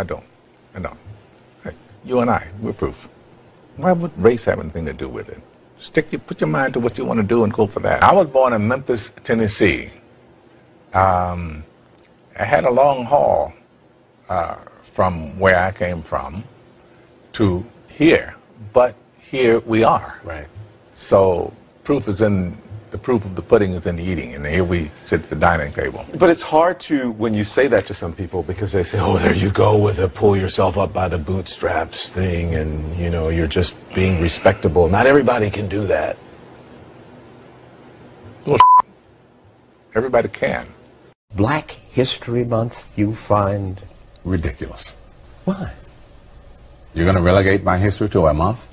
I don't. I don't. Hey, you and I, we're proof. Why would race have anything to do with it? Stick your, put your mind to what you want to do and go for that. I was born in Memphis, Tennessee. Um, I had a long haul uh, from where I came from to here, but here we are. Right. So proof is in the proof of the pudding is in the eating, and here we sit at the dining table. But it's hard to, when you say that to some people, because they say, oh, there you go with a pull yourself up by the bootstraps thing, and, you know, you're just being respectable. Not everybody can do that. Well, everybody can. Black History Month you find Ridiculous. why? You're going to relegate my history to a month?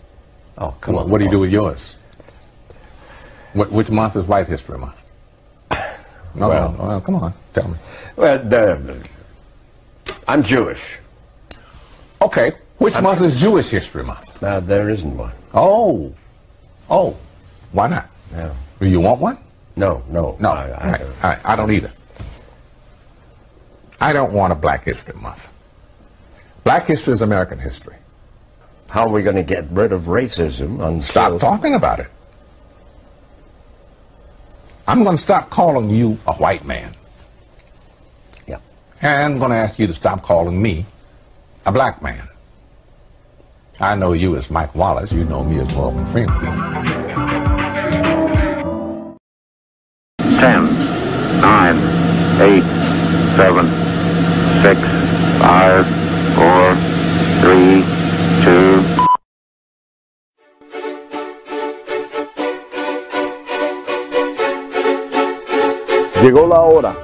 Oh, come What, on. what do you do with yours? What, which month is White History Month? No, Well- no, well, come on, tell me. Well, the, I'm Jewish. Okay, which month is Jewish History Month? Uh, there isn't one. Oh, oh, why not? No, Do you want one? no, no. No, I, I, I, I, I don't either. I don't want a Black History Month. Black history is American history. how are we going to get rid of racism? Until, Stop talking about it. I'm going to stop calling you a white man. Yeah. And I'm going to ask you to stop calling me a black man. I know you as Mike Wallace. You know me as Morgan Freeman. 10, 9, 8, 7, 6, 5, 4, Llegó la hora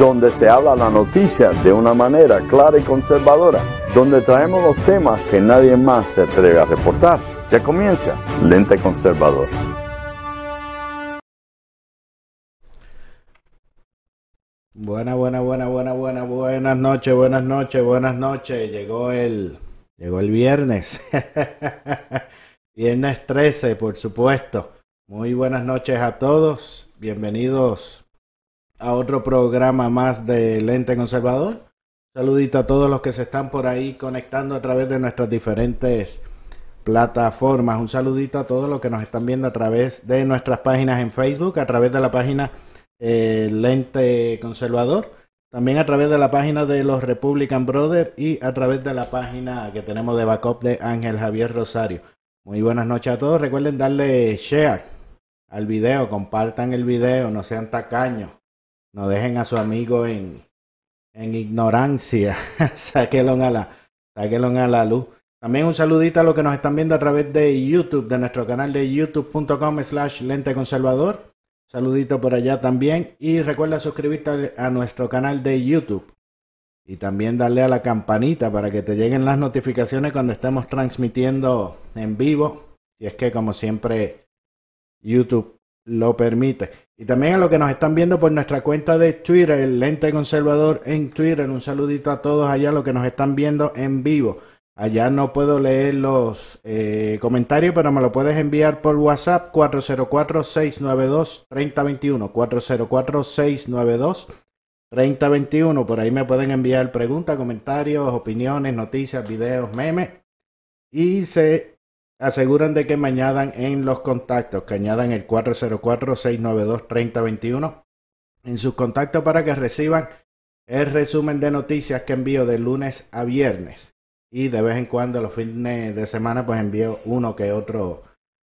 donde se habla la noticia de una manera clara y conservadora, donde traemos los temas que nadie más se atreve a reportar. Ya comienza Lente Conservador. Buena, buena, buena, buena, buena, buenas noches, buenas noches, buenas noches. Llegó el, llegó el viernes. viernes 13, por supuesto. Muy buenas noches a todos. Bienvenidos a otro programa más de Lente Conservador. Saludito a todos los que se están por ahí conectando a través de nuestras diferentes plataformas. Un saludito a todos los que nos están viendo a través de nuestras páginas en Facebook, a través de la página eh, Lente Conservador, también a través de la página de los Republican Brothers y a través de la página que tenemos de backup de Ángel Javier Rosario. Muy buenas noches a todos. Recuerden darle share al video, compartan el video, no sean tacaños, no dejen a su amigo en, en ignorancia, sáquenlo a la, sáquenlo a la luz. También un saludito a los que nos están viendo a través de YouTube, de nuestro canal de youtube.com slash lente conservador. Saludito por allá también. Y recuerda suscribirte a nuestro canal de YouTube. Y también darle a la campanita para que te lleguen las notificaciones cuando estemos transmitiendo en vivo. Y es que como siempre YouTube lo permite. Y también a los que nos están viendo por nuestra cuenta de Twitter, el Lente Conservador en Twitter. Un saludito a todos allá, los que nos están viendo en vivo. Allá no puedo leer los eh, comentarios, pero me lo puedes enviar por WhatsApp 404-692-3021. 404-692-3021. Por ahí me pueden enviar preguntas, comentarios, opiniones, noticias, videos, memes. Y se aseguran de que me añadan en los contactos, que añadan el 404-692-3021 en sus contactos para que reciban el resumen de noticias que envío de lunes a viernes y de vez en cuando los fines de semana pues envío uno que otro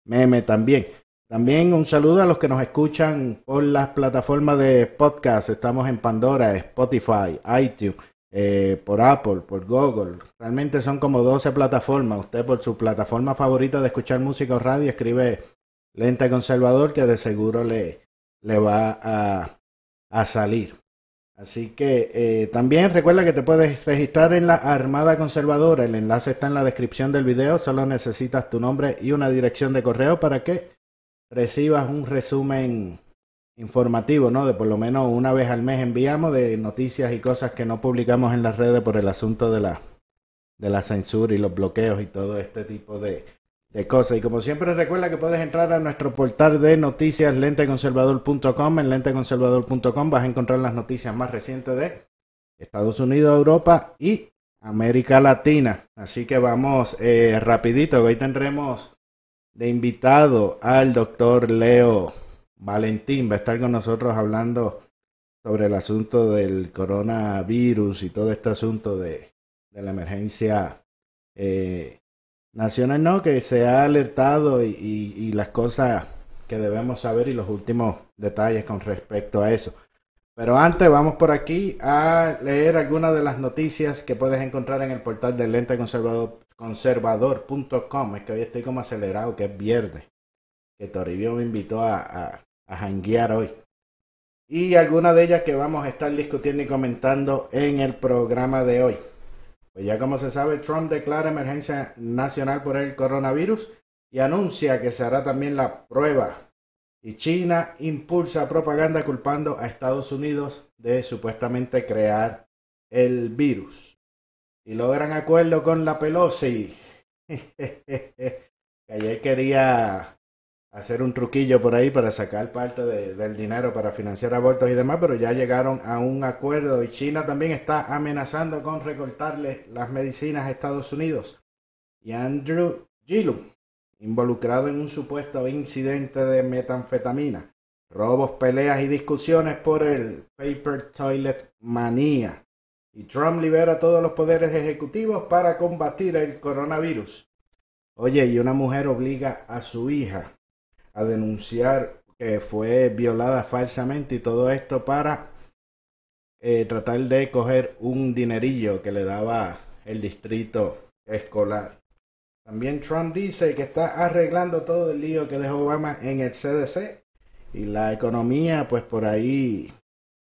meme también. También un saludo a los que nos escuchan por las plataformas de podcast. Estamos en Pandora, Spotify, iTunes, eh, por Apple, por Google. Realmente son como 12 plataformas. Usted por su plataforma favorita de escuchar música o radio escribe Lente Conservador que de seguro le, le va a, a salir. Así que eh, también recuerda que te puedes registrar en la Armada Conservadora. El enlace está en la descripción del video. Solo necesitas tu nombre y una dirección de correo para que recibas un resumen informativo, ¿no? De por lo menos una vez al mes enviamos de noticias y cosas que no publicamos en las redes por el asunto de la, de la censura y los bloqueos y todo este tipo de, de cosas. Y como siempre recuerda que puedes entrar a nuestro portal de noticias lenteconservador.com. En lenteconservador.com vas a encontrar las noticias más recientes de Estados Unidos, Europa y América Latina. Así que vamos eh, rapidito. Hoy tendremos de invitado al doctor Leo Valentín. Va a estar con nosotros hablando sobre el asunto del coronavirus y todo este asunto de, la emergencia eh, Nacional no, que se ha alertado y, las cosas que debemos saber y los últimos detalles con respecto a eso. Pero antes vamos por aquí a leer algunas de las noticias que puedes encontrar en el portal del lente conservador, conservador.com. Es que hoy estoy como acelerado, que es viernes. Que Toribio me invitó a, a janguear hoy. Y algunas de ellas que vamos a estar discutiendo y comentando en el programa de hoy. Pues ya como se sabe, Trump declara emergencia nacional por el coronavirus y anuncia que se hará también la prueba. Y China impulsa propaganda culpando a Estados Unidos de supuestamente crear el virus. Y logran acuerdo con la Pelosi. que ayer quería hacer un truquillo por ahí para sacar parte del dinero para financiar abortos y demás, pero ya llegaron a un acuerdo y China también está amenazando con recortarle las medicinas a Estados Unidos. Y Andrew Gillum, involucrado en un supuesto incidente de metanfetamina, robos, peleas y discusiones por el Paper Toilet Manía. Y Trump libera todos los poderes ejecutivos para combatir el coronavirus. Oye, y una mujer obliga a su hija a denunciar que fue violada falsamente y todo esto para eh, tratar de coger un dinerillo que le daba el distrito escolar. También Trump dice que está arreglando todo el lío que dejó Obama en el CDC y la economía pues por ahí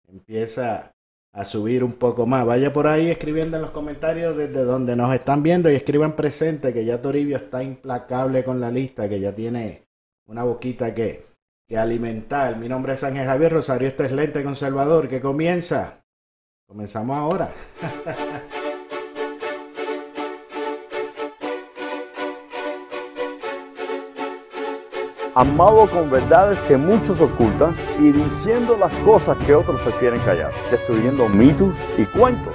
empieza a subir un poco más. Vaya por ahí escribiendo en los comentarios desde donde nos están viendo y escriban presente que ya Toribio está implacable con la lista, que ya tiene una boquita que, que alimentar. Mi nombre es Ángel Javier Rosario, este es Lente Conservador, que comienza. Comenzamos ahora. Amado con verdades que muchos ocultan y diciendo las cosas que otros prefieren callar, destruyendo mitos y cuentos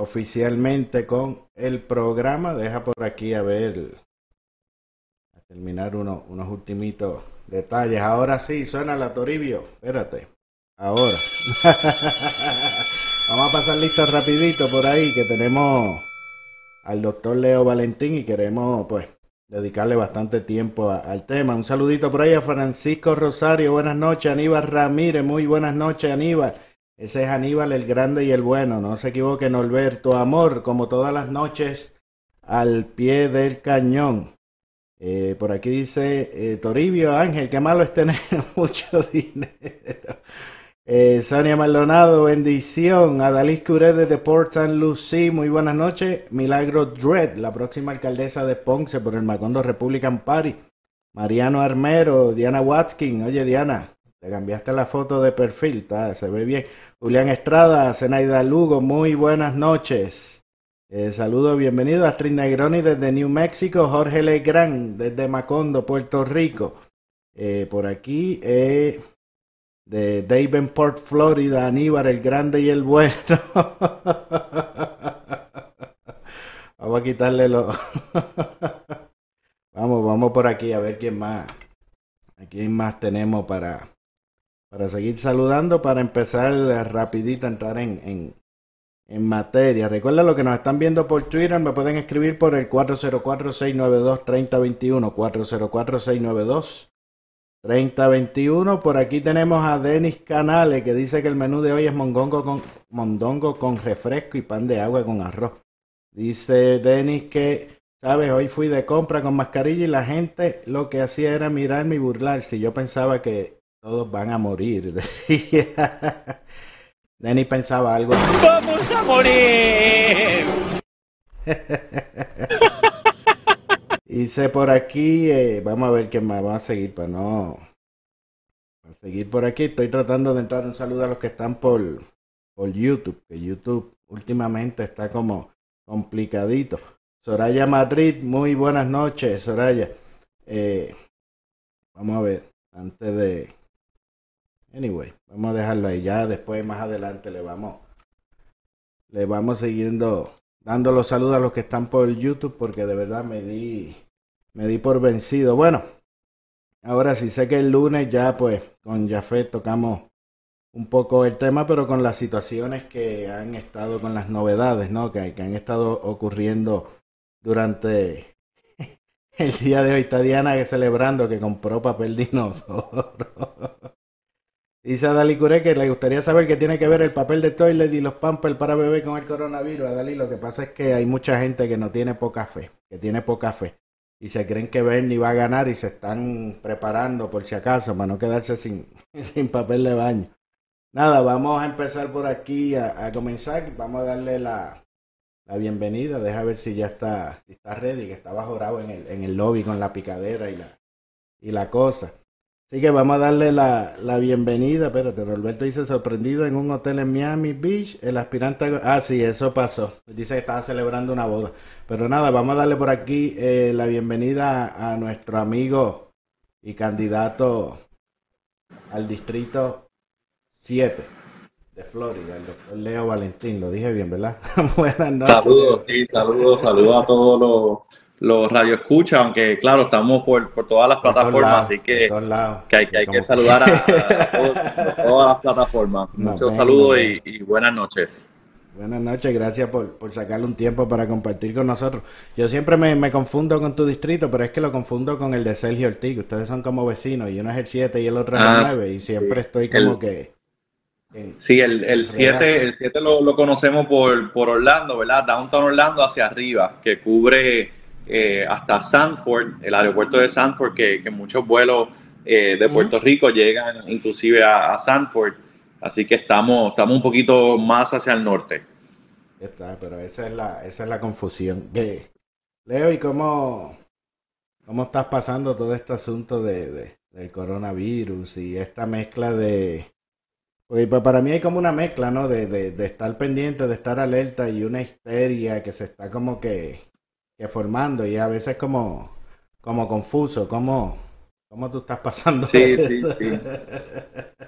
oficialmente con el programa. Deja por aquí a ver, a terminar uno, unos ultimitos detalles. Ahora sí, suena la Toribio. Espérate, ahora. Vamos a pasar listo rapidito por ahí que tenemos al doctor Leo Valentín y queremos pues dedicarle bastante tiempo al tema. Un saludito por ahí a Francisco Rosario. Buenas noches, Aníbal Ramírez. Muy buenas noches, Aníbal. Ese es Aníbal el grande y el bueno, no se equivoquen, Alberto. Amor, como todas las noches, al pie del cañón. Eh, por aquí dice eh, Toribio Ángel, qué malo es tener mucho dinero. Eh, Sonia Maldonado, bendición. Adalys Curé desde Port St. Lucie, muy buenas noches. Milagro Dredd, la próxima alcaldesa de Ponce por el Macondo Republican Party. Mariano Armero, Diana Watkin. Oye, Diana, te cambiaste la foto de perfil, está, se ve bien. Julián Estrada, Zenaida Lugo, muy buenas noches. Eh, saludos, bienvenido a Astrid Negroni desde New Mexico, Jorge Legrand desde Macondo, Puerto Rico. Eh, por aquí, eh, de Davenport, Florida, Aníbal el Grande y el Bueno. vamos a quitarle los... vamos, vamos por aquí a ver quién más. ¿A quién más tenemos para, para seguir saludando? Para empezar rapidito a entrar en, en, en materia. Recuerda lo que nos están viendo por Twitter, me pueden escribir por el 404-692-3021, 404-692-3021. Por aquí tenemos a Denis Canales que dice que el menú de hoy es mondongo con, mondongo con refresco y pan de agua con arroz. Dice Denis que, sabes, hoy fui de compra con mascarilla y la gente lo que hacía era mirarme y burlarse. Yo pensaba que todos van a morir. Denis pensaba algo. ¡Vamos a morir! Hice por aquí, eh, vamos a ver qué más, vamos a seguir para no... A seguir por aquí, estoy tratando de entrar un saludo a los que están por, por YouTube, que YouTube últimamente está como complicadito. Soraya Madrid, muy buenas noches, Soraya. Eh, vamos a ver, antes de, Anyway, vamos a dejarlo ahí. Ya después, más adelante, le vamos, le vamos siguiendo, dando los saludos a los que están por YouTube, porque de verdad me di, me di por vencido. Bueno, ahora sí sé que el lunes ya, pues, con Jafet tocamos un poco el tema, pero con las situaciones que han estado, con las novedades, ¿no? Que, que han estado ocurriendo durante el día de hoy. Está Diana celebrando que compró papel dinosaurio. Dice a Dali Cure que le gustaría saber qué tiene que ver el papel de toilet y los pampers para bebé con el coronavirus. A Dali lo que pasa es que hay mucha gente que no tiene poca fe, que tiene poca fe. Y se creen que Bernie va a ganar y se están preparando por si acaso para no quedarse sin, sin papel de baño. Nada, vamos a empezar por aquí a, comenzar. Vamos a darle la, la, bienvenida. Deja ver si ya está, si está ready, que estaba jorado en el, en el lobby con la picadera y la, y la cosa. Así que vamos a darle la, la bienvenida. Espérate, Roberto dice sorprendido en un hotel en Miami Beach. El aspirante. Ah, sí, eso pasó. Dice que estaba celebrando una boda. Pero nada, vamos a darle por aquí eh, la bienvenida a nuestro amigo y candidato al distrito 7 de Florida, el doctor Leo Valentín. Lo dije bien, ¿verdad? Buenas noches. Saludos, sí, saludos, saludos a todos los los escucha aunque claro, estamos por, por todas las plataformas, así que, que hay, que, hay que saludar a, todas las plataformas. Muchos saludos y, buenas noches. Buenas noches, gracias por, por sacarle un tiempo para compartir con nosotros. Yo siempre me, me, confundo con tu distrito, pero es que lo confundo con el de Sergio Ortiz. Ustedes son como vecinos y uno es el 7 y el otro es el 9 ah, y siempre estoy como que... sí, el 7 el siete lo, lo conocemos por, por Orlando, ¿verdad? Downtown Orlando hacia arriba, que cubre eh, hasta Sanford, el aeropuerto de Sanford, que, muchos vuelos eh, de Puerto Rico llegan inclusive a, Sanford, así que estamos, estamos un poquito más hacia el norte. Está, pero esa es la, esa es la confusión. Leo, ¿y cómo, cómo estás pasando todo este asunto de, del coronavirus y esta mezcla de... Pues para mí hay como una mezcla, ¿no? De, de estar pendiente, de estar alerta y una histeria que se está como que que formando y a veces como, como confuso, ¿cómo, cómo tú estás pasando? Sí, sí, sí.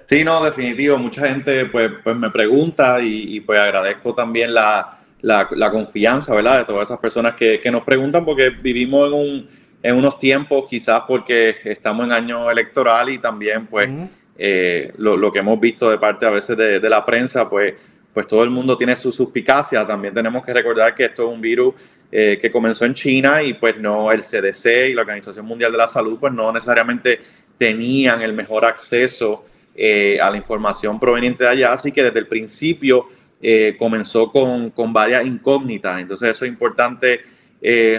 Sí, no, definitivo. Mucha gente pues, pues me pregunta y, pues agradezco también la, la, confianza, ¿verdad? De todas esas personas que, que nos preguntan porque vivimos en, un, en unos tiempos quizás porque estamos en año electoral y también pues eh, lo, lo, que hemos visto de parte a veces de, de la prensa pues pues todo el mundo tiene su suspicacia. También tenemos que recordar que esto es un virus eh, que comenzó en China y pues no el CDC y la Organización Mundial de la Salud pues no necesariamente tenían el mejor acceso eh, a la información proveniente de allá. Así que desde el principio eh, comenzó con, con, varias incógnitas. Entonces eso es importante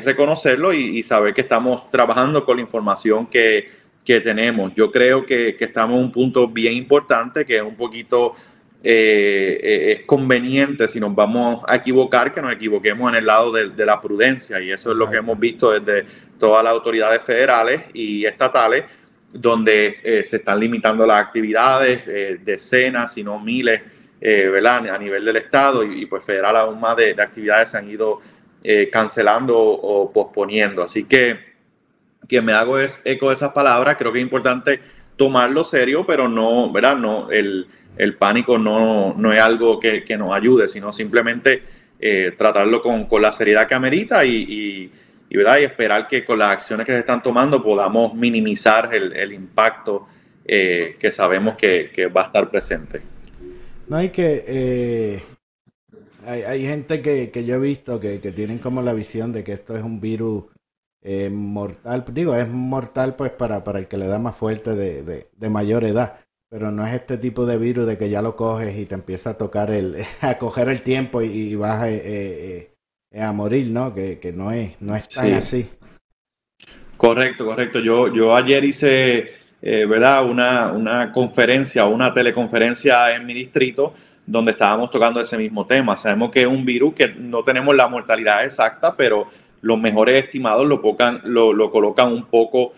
reconocerlo y, saber que estamos trabajando con la información que, que tenemos. Yo creo que, que, estamos en un punto bien importante, que es un poquito eh, eh, es conveniente si nos vamos a equivocar, que nos equivoquemos en el lado de, la prudencia. Y eso es lo que hemos visto desde todas las autoridades federales y estatales, donde eh, se están limitando las actividades, decenas, si no miles, ¿verdad? a nivel del Estado y, pues federal aún más de, actividades se han ido cancelando o, posponiendo. Así que, que me hago eco de esas palabras, creo que es importante tomarlo serio, pero no, ¿verdad? No, el el pánico no, no es algo que, que, nos ayude, sino simplemente eh, tratarlo con, con, la seriedad que amerita y, y, ¿verdad? y esperar que con las acciones que se están tomando podamos minimizar el, el impacto eh, que sabemos que, que, va a estar presente. No hay que... Eh, hay, hay, gente que, que, yo he visto que, que, tienen como la visión de que esto es un virus mortal. Digo, es mortal pues para, para el que le da más fuerte de, de mayor edad pero no es este tipo de virus de que ya lo coges y te empieza a tocar el, a coger el tiempo y, vas eh, eh, eh, a morir, ¿no? Que, no es, no es tan así. Correcto, correcto. Yo, yo ayer hice, ¿verdad? Una, una conferencia, una teleconferencia en mi distrito donde estábamos tocando ese mismo tema. Sabemos que es un virus que no tenemos la mortalidad exacta, pero los mejores estimados lo, lo, lo colocan un poco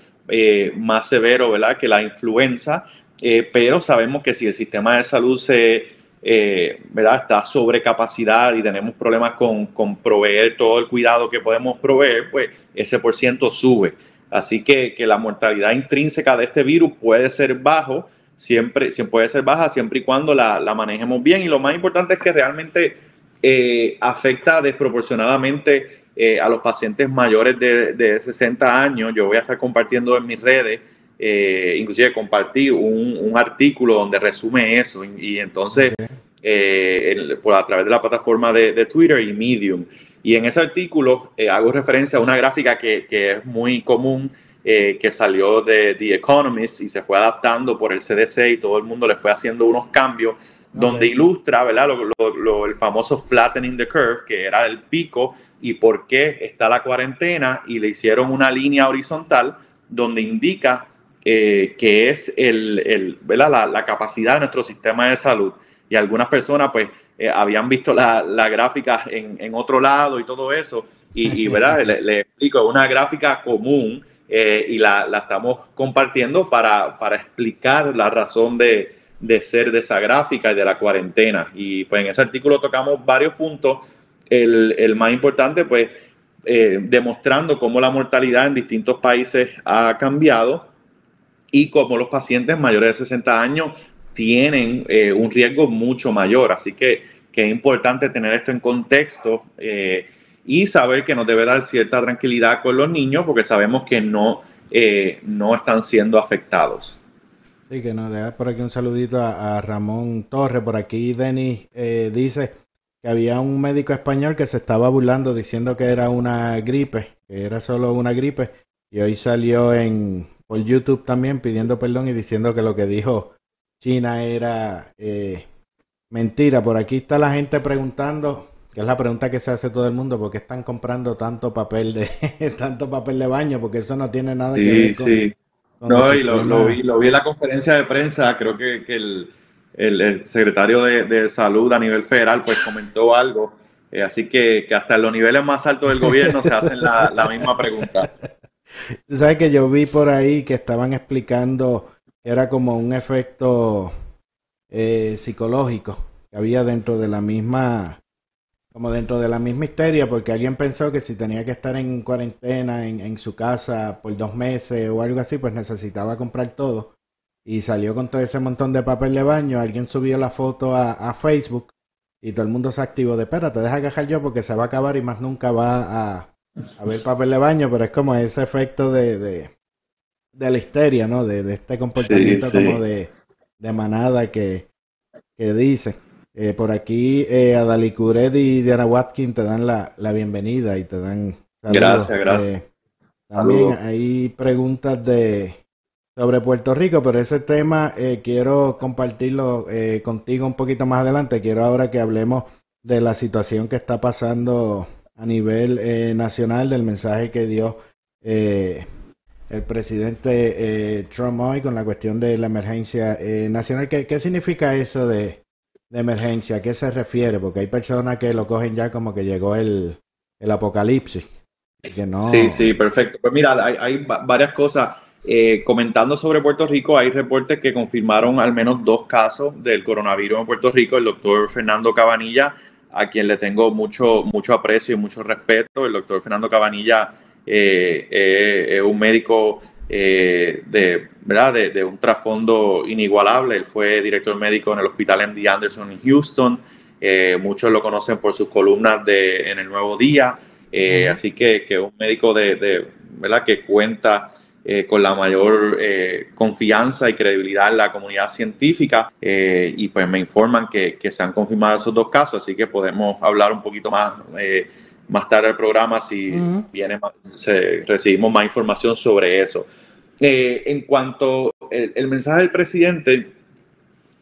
más severo, ¿verdad? Que la influenza eh, pero sabemos que si el sistema de salud se, eh, ¿verdad? está sobre capacidad y tenemos problemas con, con, proveer todo el cuidado que podemos proveer, pues ese por ciento sube. Así que, que, la mortalidad intrínseca de este virus puede ser bajo, siempre, siempre puede ser baja siempre y cuando la, la, manejemos bien. Y lo más importante es que realmente eh, afecta desproporcionadamente a los pacientes mayores de, de 60 años. Yo voy a estar compartiendo en mis redes eh, inclusive compartí un, artículo donde resume eso y, entonces eh, por a través de la plataforma de, Twitter y Medium. Y en ese artículo eh, hago referencia a una gráfica que, es muy común, que salió de The Economist y se fue adaptando por el CDC y todo el mundo le fue haciendo unos cambios donde ilustra ¿verdad? el famoso flattening the curve, que era el pico y por qué está la cuarentena y le hicieron una línea horizontal donde indica eh, que es el, La, capacidad de nuestro sistema de salud. Y algunas personas pues eh, habían visto la, gráfica en, otro lado y todo eso. Y, ¿verdad? le, explico, es una gráfica común eh, y la, estamos compartiendo para, explicar la razón de, ser de esa gráfica y de la cuarentena. Y pues en ese artículo tocamos varios puntos. El, el más importante, pues, demostrando cómo la mortalidad en distintos países ha cambiado y como los pacientes mayores de 60 años tienen eh, un riesgo mucho mayor. Así que, que, es importante tener esto en contexto eh, y saber que nos debe dar cierta tranquilidad con los niños porque sabemos que no, eh, no están siendo afectados. Sí, que nos deja por aquí un saludito a, Ramón Torres. Por aquí Denis dice que había un médico español que se estaba burlando diciendo que era una gripe, que era solo una gripe. Y hoy salió en, por YouTube también pidiendo perdón y diciendo que lo que dijo China era eh, mentira. Por aquí está la gente preguntando, que es la pregunta que se hace todo el mundo, ¿por qué están comprando tanto papel de tanto papel de baño? Porque eso no tiene nada que ver con... Sí. no, y lo, vi, lo vi en la conferencia de prensa, creo que, el, el, secretario de, Salud a nivel federal pues comentó algo, eh, así que, que, hasta los niveles más altos del gobierno se hacen la, la misma pregunta. Tú sabes que yo vi por ahí que estaban explicando que era como un efecto eh, psicológico que había dentro de la misma, como dentro de la misma histeria, porque alguien pensó que si tenía que estar en cuarentena en, en su casa por dos meses o algo así, pues necesitaba comprar todo. Y salió con todo ese montón de papel de baño. Alguien subió la foto a, Facebook y todo el mundo se activó de espérate, deja quejar yo porque se va a acabar y más nunca va a, a ver papel de baño, pero es como ese efecto de, de, la histeria, ¿no? De, este comportamiento como de, manada que, que dice. Eh, por aquí, eh, Adali y Diana Watkins te dan la, bienvenida y te dan Gracias, gracias. Eh, también hay preguntas de sobre Puerto Rico, pero ese tema eh, quiero compartirlo contigo un poquito más adelante. Quiero ahora que hablemos de la situación que está pasando a nivel eh, nacional del mensaje que dio eh, el presidente eh, Trump hoy con la cuestión de la emergencia eh, nacional. ¿Qué, ¿Qué, significa eso de, de, emergencia? ¿A qué se refiere? Porque hay personas que lo cogen ya como que llegó el, el apocalipsis. Sí, sí, perfecto. Pues mira, hay, hay varias cosas. Eh, comentando sobre Puerto Rico, hay reportes que confirmaron al menos dos casos del coronavirus en Puerto Rico. El doctor Fernando Cabanilla, a quien le tengo mucho, mucho aprecio y mucho respeto. El doctor Fernando Cabanilla eh, eh, es un médico eh, de, ¿verdad? De, de, un trasfondo inigualable. Él fue director médico en el Hospital MD Anderson en Houston. Muchos lo conocen por sus columnas de, en el Nuevo Día. Así que, que un médico de, de ¿verdad? que cuenta eh, con la mayor eh, confianza y credibilidad en la comunidad científica eh, y pues me informan que, que, se han confirmado esos dos casos, así que podemos hablar un poquito más más tarde del programa si uh -huh. viene se, recibimos más información sobre eso. en cuanto el, el, mensaje del presidente,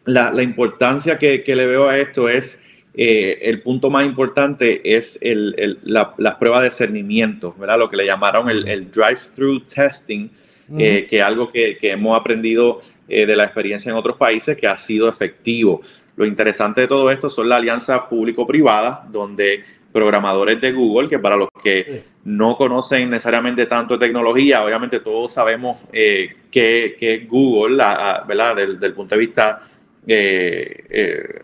la, la importancia que, que, le veo a esto es eh, el punto más importante es el, el, la, las pruebas de cernimiento, ¿verdad? Lo que le llamaron el, el drive-through testing, uh -huh. eh, que es algo que, que hemos aprendido eh, de la experiencia en otros países que ha sido efectivo. Lo interesante de todo esto son la alianza público-privada, donde programadores de Google, que para los que no conocen necesariamente tanto tecnología, obviamente todos sabemos que, que, Google, la, ¿verdad? Del, del punto de vista eh, eh,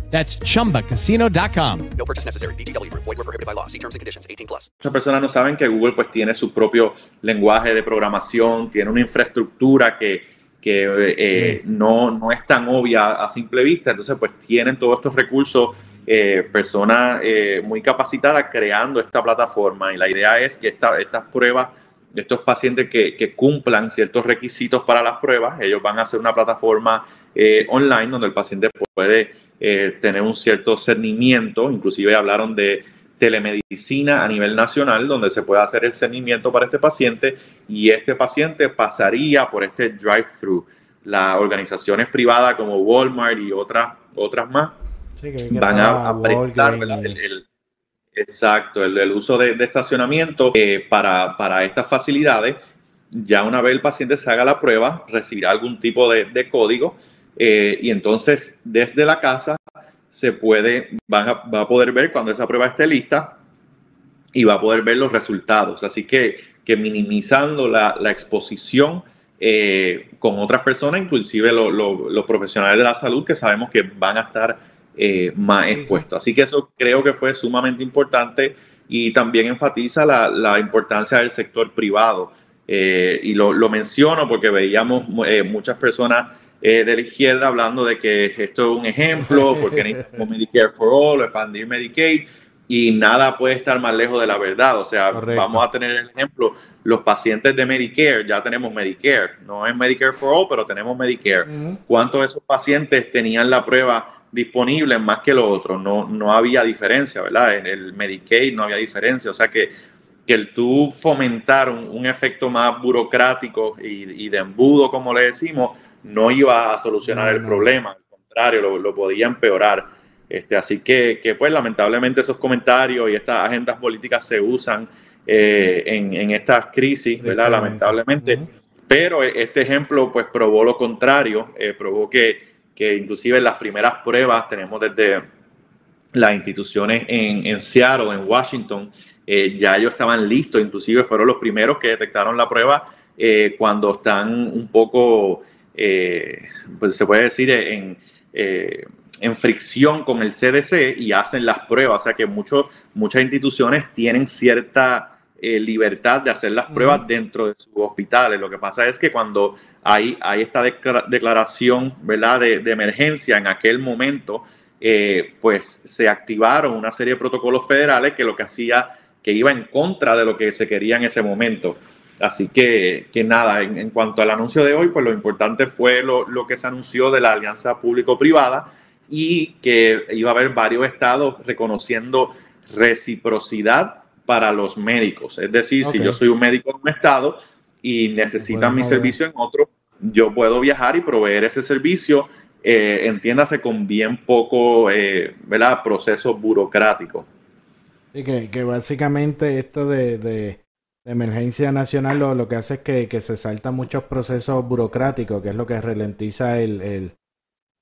That's chumbacasino.com. No purchase necessary. BGW. Void were prohibited by law. See terms and conditions 18 plus. Muchas personas no saben que Google pues tiene su propio lenguaje de programación, tiene una infraestructura que, que eh, no, no es tan obvia a simple vista. Entonces pues tienen todos estos recursos, eh, personas eh, muy capacitadas creando esta plataforma y la idea es que esta, estas pruebas de estos pacientes que, que, cumplan ciertos requisitos para las pruebas, ellos van a hacer una plataforma eh, online donde el paciente puede eh, tener un cierto cernimiento, inclusive hablaron de telemedicina a nivel nacional, donde se puede hacer el cernimiento para este paciente y este paciente pasaría por este drive-thru. Las organizaciones privadas como Walmart y otras, otras más sí, que van a, a prestar el, el, exacto, el, el uso de, de estacionamiento eh, para, para estas facilidades. Ya una vez el paciente se haga la prueba, recibirá algún tipo de, de código eh, y entonces desde la casa se puede, va a, va a, poder ver cuando esa prueba esté lista y va a poder ver los resultados. Así que, que minimizando la, la exposición eh, con otras personas, inclusive lo, lo, los profesionales de la salud que sabemos que van a estar eh, más expuestos. Así que eso creo que fue sumamente importante y también enfatiza la, la importancia del sector privado. Eh, y lo, lo, menciono porque veíamos muchas personas eh, de la izquierda hablando de que esto es un ejemplo, porque necesitamos Medicare for All, expandir Medicaid, y nada puede estar más lejos de la verdad. O sea, Correcto. vamos a tener el ejemplo, los pacientes de Medicare, ya tenemos Medicare, no es Medicare for All, pero tenemos Medicare. Uh -huh. ¿Cuántos de esos pacientes tenían la prueba disponible más que los otros? No, no había diferencia, ¿verdad? En el Medicaid no había diferencia, o sea que que el tú fomentar un, un efecto más burocrático y, y de embudo, como le decimos, no iba a solucionar no, el no. problema, al contrario, lo, lo, podía empeorar. Este, así que, que, pues lamentablemente esos comentarios y estas agendas políticas se usan eh, en, en, estas crisis, ¿verdad? Lamentablemente. Uh -huh. Pero este ejemplo pues probó lo contrario, eh, probó que, que inclusive en las primeras pruebas tenemos desde las instituciones en, en Seattle, en Washington, eh, ya ellos estaban listos, inclusive fueron los primeros que detectaron la prueba eh, cuando están un poco, eh, pues se puede decir, en, en fricción con el CDC y hacen las pruebas. O sea que muchos muchas instituciones tienen cierta libertad de hacer las pruebas dentro de sus hospitales. Lo que pasa es que cuando hay, hay esta declaración ¿verdad? De, de, emergencia en aquel momento, pues se activaron una serie de protocolos federales que lo que hacía que iba en contra de lo que se quería en ese momento. Así que, que nada, en, cuanto al anuncio de hoy, pues lo importante fue lo, lo que se anunció de la alianza público-privada y que iba a haber varios estados reconociendo reciprocidad para los médicos. Es decir, si yo soy un médico en un estado y necesitan mi servicio en otro, yo puedo viajar y proveer ese servicio, eh, entiéndase, con bien poco eh, ¿verdad? proceso burocrático. Sí, que, que básicamente esto de, de, emergencia nacional lo, lo, que hace es que, que, se saltan muchos procesos burocráticos, que es lo que ralentiza el, el,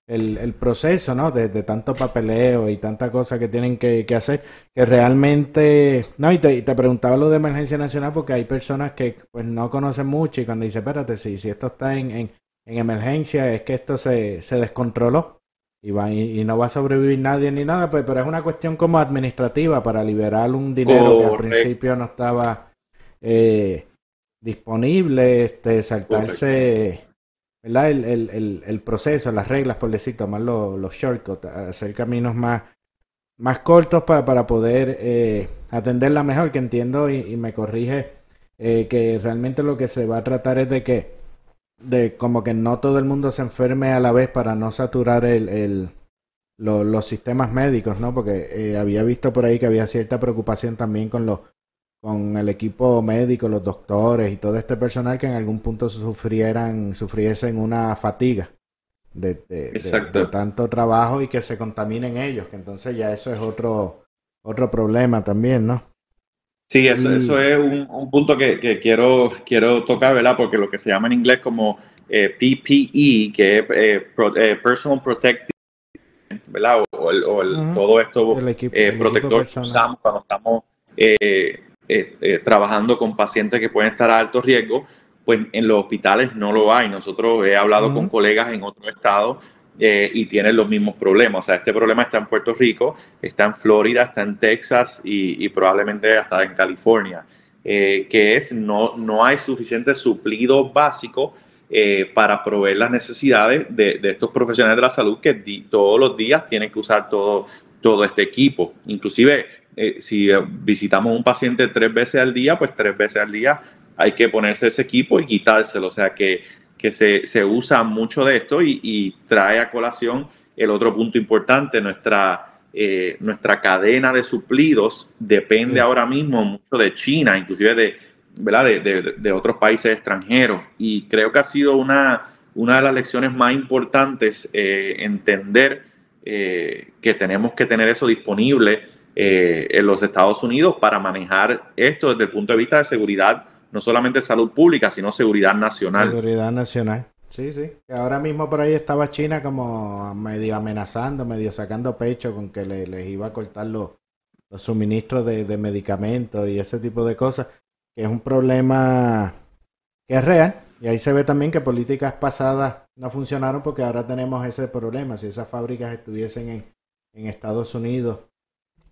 el, el proceso, ¿no? De, de, tanto papeleo y tanta cosa que tienen que, que hacer, que realmente... No, y te, te, preguntaba lo de emergencia nacional porque hay personas que pues no conocen mucho y cuando dicen, espérate, si, si esto está en, en, en emergencia es que esto se, se descontroló y, va, y, no va a sobrevivir nadie ni nada, pues, pero es una cuestión como administrativa para liberar un dinero que al principio no estaba eh, disponible, este, saltarse ¿verdad? El, el, el, el, proceso, las reglas, por decir, tomar los, los shortcuts, hacer caminos más, más cortos para, para poder eh, atenderla mejor, que entiendo y, y me corrige eh, que realmente lo que se va a tratar es de que de como que no todo el mundo se enferme a la vez para no saturar el, el los sistemas médicos, ¿no? Porque eh, había visto por ahí que había cierta preocupación también con los con el equipo médico, los doctores y todo este personal que en algún punto sufrieran sufriesen una fatiga de, de, de, tanto trabajo y que se contaminen ellos, que entonces ya eso es otro otro problema también, ¿no? Sí, eso, eso es un, un punto que, que, quiero, quiero tocar, ¿verdad? Porque lo que se llama en inglés como eh, PPE, que es eh, pro, eh, Personal Protective, ¿verdad? O, el, o el, uh -huh. todo esto el equipo, eh, protector que usamos cuando estamos eh, trabajando con pacientes que pueden estar a alto riesgo, pues en los hospitales no lo hay. Nosotros he hablado uh -huh. con colegas en otros estados eh, y tienen los mismos problemas. O sea, este problema está en Puerto Rico, está en Florida, está en Texas y, y probablemente hasta en California, eh, que es no, no hay suficiente suplido básico eh, para proveer las necesidades de, de, estos profesionales de la salud que di, todos los días tienen que usar todo, todo este equipo. Inclusive, eh, si visitamos un paciente tres veces al día, pues tres veces al día hay que ponerse ese equipo y quitárselo. O sea que que se, se usa mucho de esto y, y, trae a colación el otro punto importante, nuestra, eh, nuestra cadena de suplidos depende sí. ahora mismo mucho de China, inclusive de, ¿verdad? De, de, de, otros países extranjeros. Y creo que ha sido una, una de las lecciones más importantes eh, entender eh, que tenemos que tener eso disponible eh, en los Estados Unidos para manejar esto desde el punto de vista de seguridad no solamente salud pública, sino seguridad nacional. Seguridad nacional. Sí, sí. Ahora mismo por ahí estaba China como medio amenazando, medio sacando pecho con que le, les iba a cortar los, los suministros de, de, medicamentos y ese tipo de cosas, que es un problema que es real. Y ahí se ve también que políticas pasadas no funcionaron porque ahora tenemos ese problema. Si esas fábricas estuviesen en, en Estados Unidos,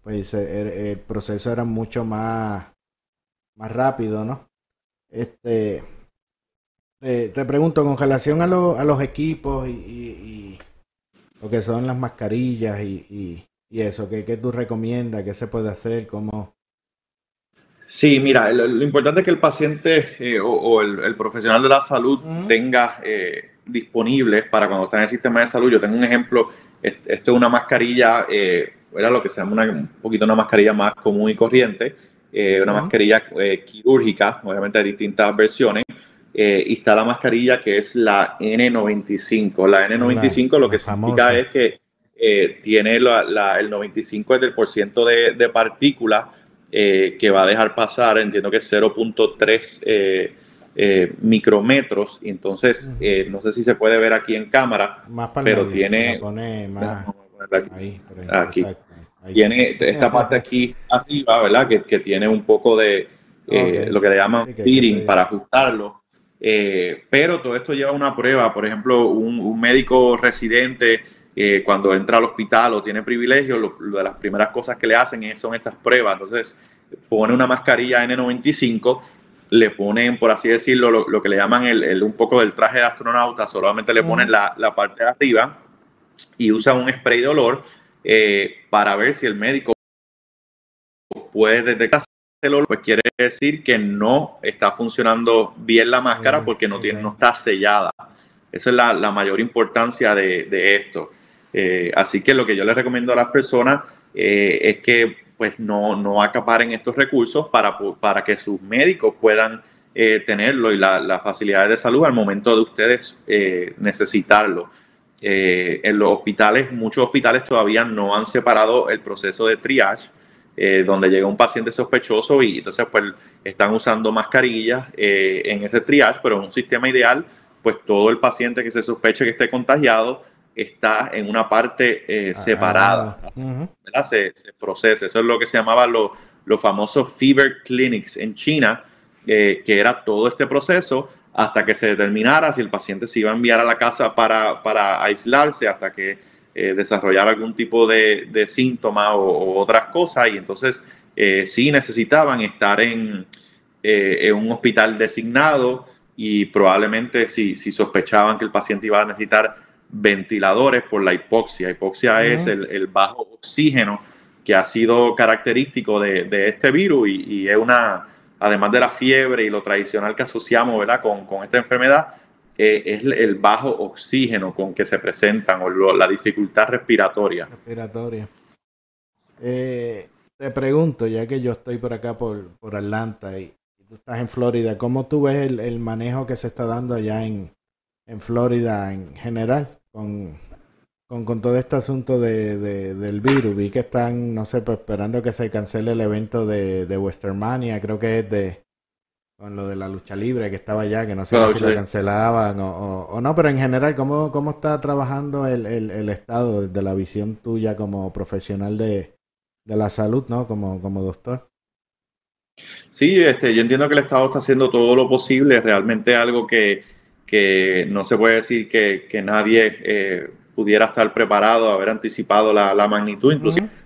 pues el, el proceso era mucho más, más rápido, ¿no? Este, te, te, pregunto con relación a, lo, a los equipos y, y, y, lo que son las mascarillas y, y eso, ¿qué, ¿qué, tú recomiendas? ¿Qué se puede hacer? ¿Cómo? Sí, mira, lo, lo importante es que el paciente eh, o, o el, el, profesional de la salud uh -huh. tenga eh, disponible para cuando está en el sistema de salud. Yo tengo un ejemplo, esto es una mascarilla, eh, era lo que se llama una, un poquito una mascarilla más común y corriente, eh, una uh -huh. mascarilla eh, quirúrgica, obviamente hay distintas versiones, eh, y está la mascarilla que es la N95. La N95 la, lo que significa famosa. es que eh, tiene la, la, el 95 es del por ciento de, de partículas eh, que va a dejar pasar, entiendo que es 0.3 micrometros, y entonces no sé si se puede ver aquí en cámara, pero tiene... Más, ahí, aquí. tiene esta parte aquí arriba, ¿verdad? Que, que tiene un poco de eh, lo que le llaman feeding para ajustarlo. Eh, pero todo esto lleva una prueba. Por ejemplo, un, médico residente eh, cuando entra al hospital o tiene privilegios, lo, de las primeras cosas que le hacen son estas pruebas. Entonces, pone una mascarilla N95, le ponen, por así decirlo, lo, que le llaman el, un poco del traje de astronauta, solamente le ponen la, la parte de arriba y usa un spray de olor para ver si el médico puede detectar pues quiere decir que no está funcionando bien la máscara porque no, tiene, no está sellada. Esa es la, mayor importancia de, esto. Eh, así que lo que yo les recomiendo a las personas eh, es que pues no, no acaparen estos recursos para, para que sus médicos puedan eh, tenerlo y las facilidades de salud al momento de ustedes necesitarlo. En los hospitales, muchos hospitales todavía no han separado el proceso de triage eh, donde llega un paciente sospechoso y entonces pues están usando mascarillas eh, en ese triage, pero en un sistema ideal, pues todo el paciente que se sospeche que esté contagiado está en una parte eh, ah, separada, se, procesa. Eso es lo que se llamaba los famosos fever clinics en China, que era todo este proceso hasta que se determinara si el paciente se iba a enviar a la casa para, para aislarse, hasta que eh, desarrollar algún tipo de, de síntoma o, otras cosas y entonces eh, sí necesitaban estar en, eh, en, un hospital designado y probablemente si, si, sospechaban que el paciente iba a necesitar ventiladores por la hipoxia. Hipoxia es el, bajo oxígeno que ha sido característico de, de este virus y, y, es una, además de la fiebre y lo tradicional que asociamos ¿verdad? Con, con esta enfermedad, eh, es el bajo oxígeno con que se presentan o la dificultad respiratoria. Respiratoria. Eh, te pregunto, ya que yo estoy por acá por, por Atlanta y, tú estás en Florida, ¿cómo tú ves el, manejo que se está dando allá en, en Florida en general con, todo este asunto de, del virus? Vi que están, no sé, pues, esperando que se cancele el evento de, de Westermania, creo que es de con lo de la lucha libre que estaba allá, que no sé si lo cancelaban o, no, pero en general, ¿cómo, cómo está trabajando el, el, Estado desde la visión tuya como profesional de, la salud, ¿no? Como, como doctor. Sí, este, yo entiendo que el Estado está haciendo todo lo posible, realmente algo que, que no se puede decir que, que nadie eh, pudiera estar preparado, haber anticipado la, la magnitud, inclusive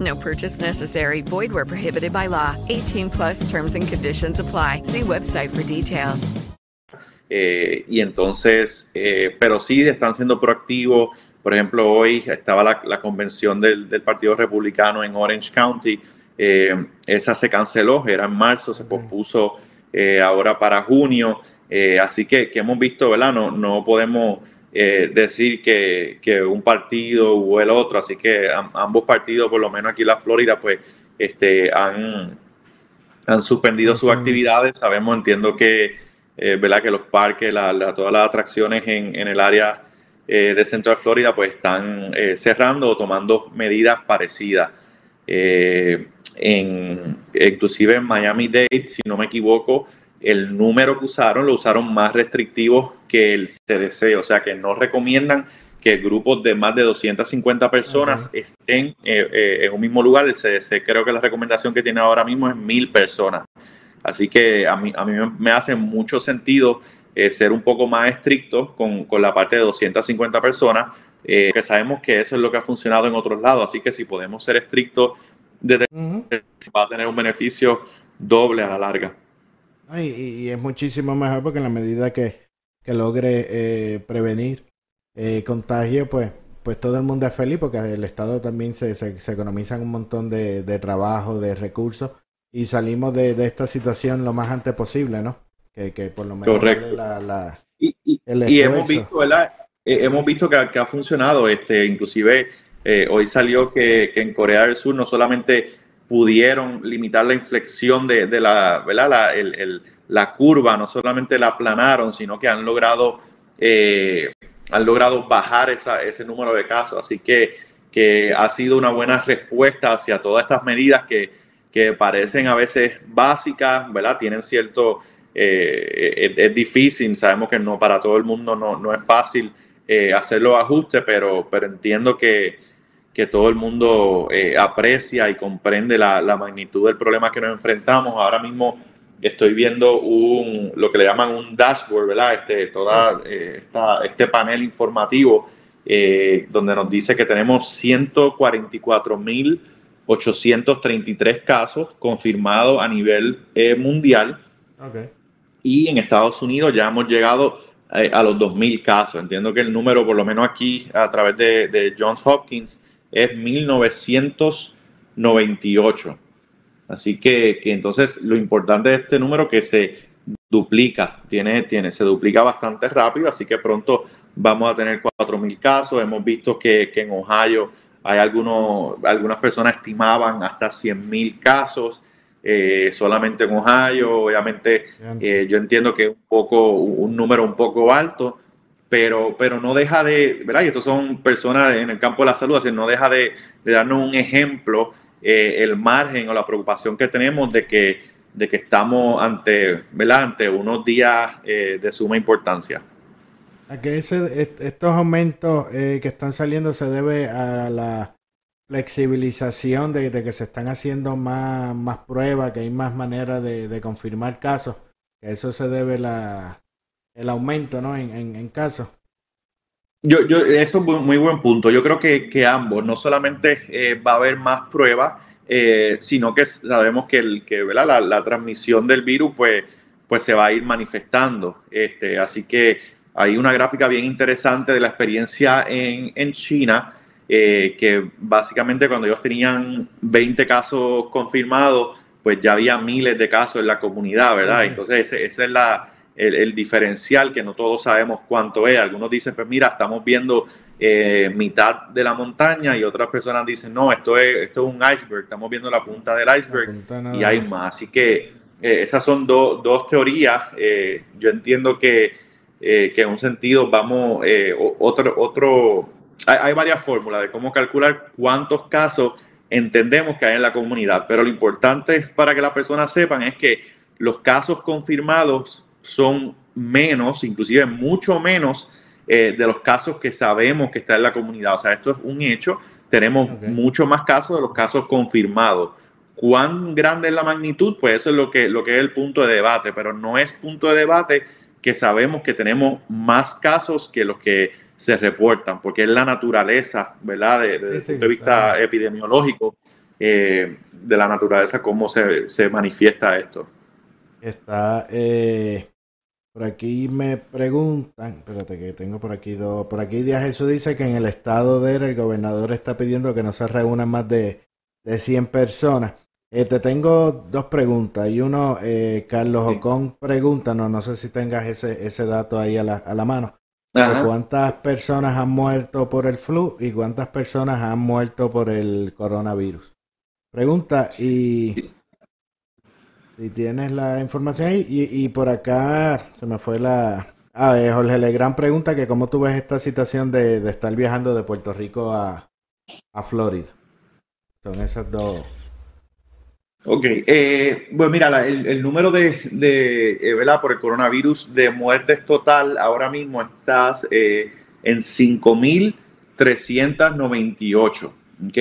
No purchase necessary. Void where prohibited by law. 18 plus terms and conditions apply. See website for details. Eh, y entonces, eh, pero sí están siendo proactivos. Por ejemplo, hoy estaba la, la convención del, del, Partido Republicano en Orange County. Eh, esa se canceló, era en marzo, se pospuso eh, ahora para junio. Eh, así que, que, hemos visto, ¿verdad? No, no podemos eh, decir que, que, un partido o el otro, así que ambos partidos, por lo menos aquí en la Florida, pues este, han, han suspendido sus actividades. Sabemos, entiendo que, eh, ¿verdad? que los parques, la, todas las atracciones en, en el área eh, de Central Florida, pues están cerrando o tomando medidas parecidas. en, inclusive en Miami Dade, si no me equivoco, el número que usaron lo usaron más restrictivo que el CDC, o sea que no recomiendan que grupos de más de 250 personas estén eh, eh, en un mismo lugar. El CDC creo que la recomendación que tiene ahora mismo es mil personas. Así que a mí, a mí me hace mucho sentido eh, ser un poco más estricto con, con, la parte de 250 personas, que sabemos que eso es lo que ha funcionado en otros lados. Así que si podemos ser estrictos de, va a tener un beneficio doble a la larga. Y, y, es muchísimo mejor porque en la medida que, que logre eh, prevenir eh, contagio, pues, pues todo el mundo es feliz porque el Estado también se, se, se economizan un montón de, de, trabajo, de recursos y salimos de, de, esta situación lo más antes posible, ¿no? Que, que por lo menos Correcto. La, la, y, y, y hemos visto, ¿verdad? Eh, hemos visto que, que, ha funcionado, este, inclusive eh, hoy salió que, que, en Corea del Sur no solamente pudieron limitar la inflexión de, de la, ¿verdad? La, el, el, la curva, no solamente la aplanaron, sino que han logrado, eh, han logrado bajar esa, ese número de casos. Así que, que ha sido una buena respuesta hacia todas estas medidas que, que parecen a veces básicas, ¿verdad? Tienen cierto, eh, es, difícil, sabemos que no para todo el mundo no, no es fácil eh, hacer los ajustes, pero, pero entiendo que, que todo el mundo eh, aprecia y comprende la, la, magnitud del problema que nos enfrentamos. Ahora mismo estoy viendo un, lo que le llaman un dashboard, ¿verdad? Este, toda, eh, esta, este panel informativo eh, donde nos dice que tenemos 144.833 casos confirmados a nivel mundial. Okay. Y en Estados Unidos ya hemos llegado a los 2.000 casos. Entiendo que el número, por lo menos aquí a través de, de Johns Hopkins, es 1998. Así que, que, entonces lo importante de este número que se duplica, tiene, tiene, se duplica bastante rápido, así que pronto vamos a tener 4.000 casos. Hemos visto que, que, en Ohio hay algunos, algunas personas estimaban hasta 100.000 casos eh, solamente en Ohio. Obviamente eh, yo entiendo que es un, poco, un número un poco alto, pero, pero no deja de, ¿verdad? Y estos son personas en el campo de la salud, así no deja de, de darnos un ejemplo, eh, el margen o la preocupación que tenemos de que, de que estamos ante, ¿verdad? ante unos días eh, de suma importancia. A que ese, estos aumentos eh, que están saliendo se debe a la flexibilización de, que se están haciendo más, más pruebas, que hay más maneras de, de confirmar casos. Que eso se debe la, el aumento ¿no? en, en, en casos. Yo, yo, eso es muy buen punto. Yo creo que, que ambos, no solamente eh, va a haber más pruebas, eh, sino que sabemos que, el, que. La, la, transmisión del virus pues, pues se va a ir manifestando. Este, así que hay una gráfica bien interesante de la experiencia en, en China, eh, que básicamente cuando ellos tenían 20 casos confirmados, pues ya había miles de casos en la comunidad, ¿verdad? Entonces ese, esa es la el, el, diferencial que no todos sabemos cuánto es. Algunos dicen, pues mira, estamos viendo eh, mitad de la montaña y otras personas dicen, no, esto es, esto es un iceberg, estamos viendo la punta del iceberg punta y hay más. Así que eh, esas son do, dos teorías. Eh, yo entiendo que, eh, que, en un sentido vamos, eh, otro, otro, hay, hay varias fórmulas de cómo calcular cuántos casos entendemos que hay en la comunidad, pero lo importante para que las personas sepan es que los casos confirmados son menos, inclusive mucho menos eh, de los casos que sabemos que está en la comunidad. O sea, esto es un hecho. Tenemos okay. mucho más casos de los casos confirmados. ¿Cuán grande es la magnitud? Pues eso es lo que, lo que es el punto de debate, pero no es punto de debate que sabemos que tenemos más casos que los que se reportan, porque es la naturaleza, ¿verdad? De, desde el punto de vista epidemiológico, eh, de la naturaleza, cómo se, se manifiesta esto. Está, eh, por aquí me preguntan, espérate que tengo por aquí dos, por aquí Díaz Jesús dice que en el estado de él el gobernador está pidiendo que no se reúnan más de, de 100 personas. Eh, te tengo dos preguntas y uno, eh, Carlos sí. Ocon pregunta, no, no sé si tengas ese, ese dato ahí a la, a la mano. ¿Cuántas personas han muerto por el flu y cuántas personas han muerto por el coronavirus? Pregunta y... Si tienes la información ahí. Y, por acá se me fue la. Ah, eh, Jorge Legrand pregunta que cómo tú ves esta situación de, de estar viajando de Puerto Rico a, a Florida. Son esas dos. Ok, eh, bueno, mira, el, el, número de, de eh, ¿verdad? por el coronavirus de muertes total ahora mismo estás eh, en 5.398, ¿ok?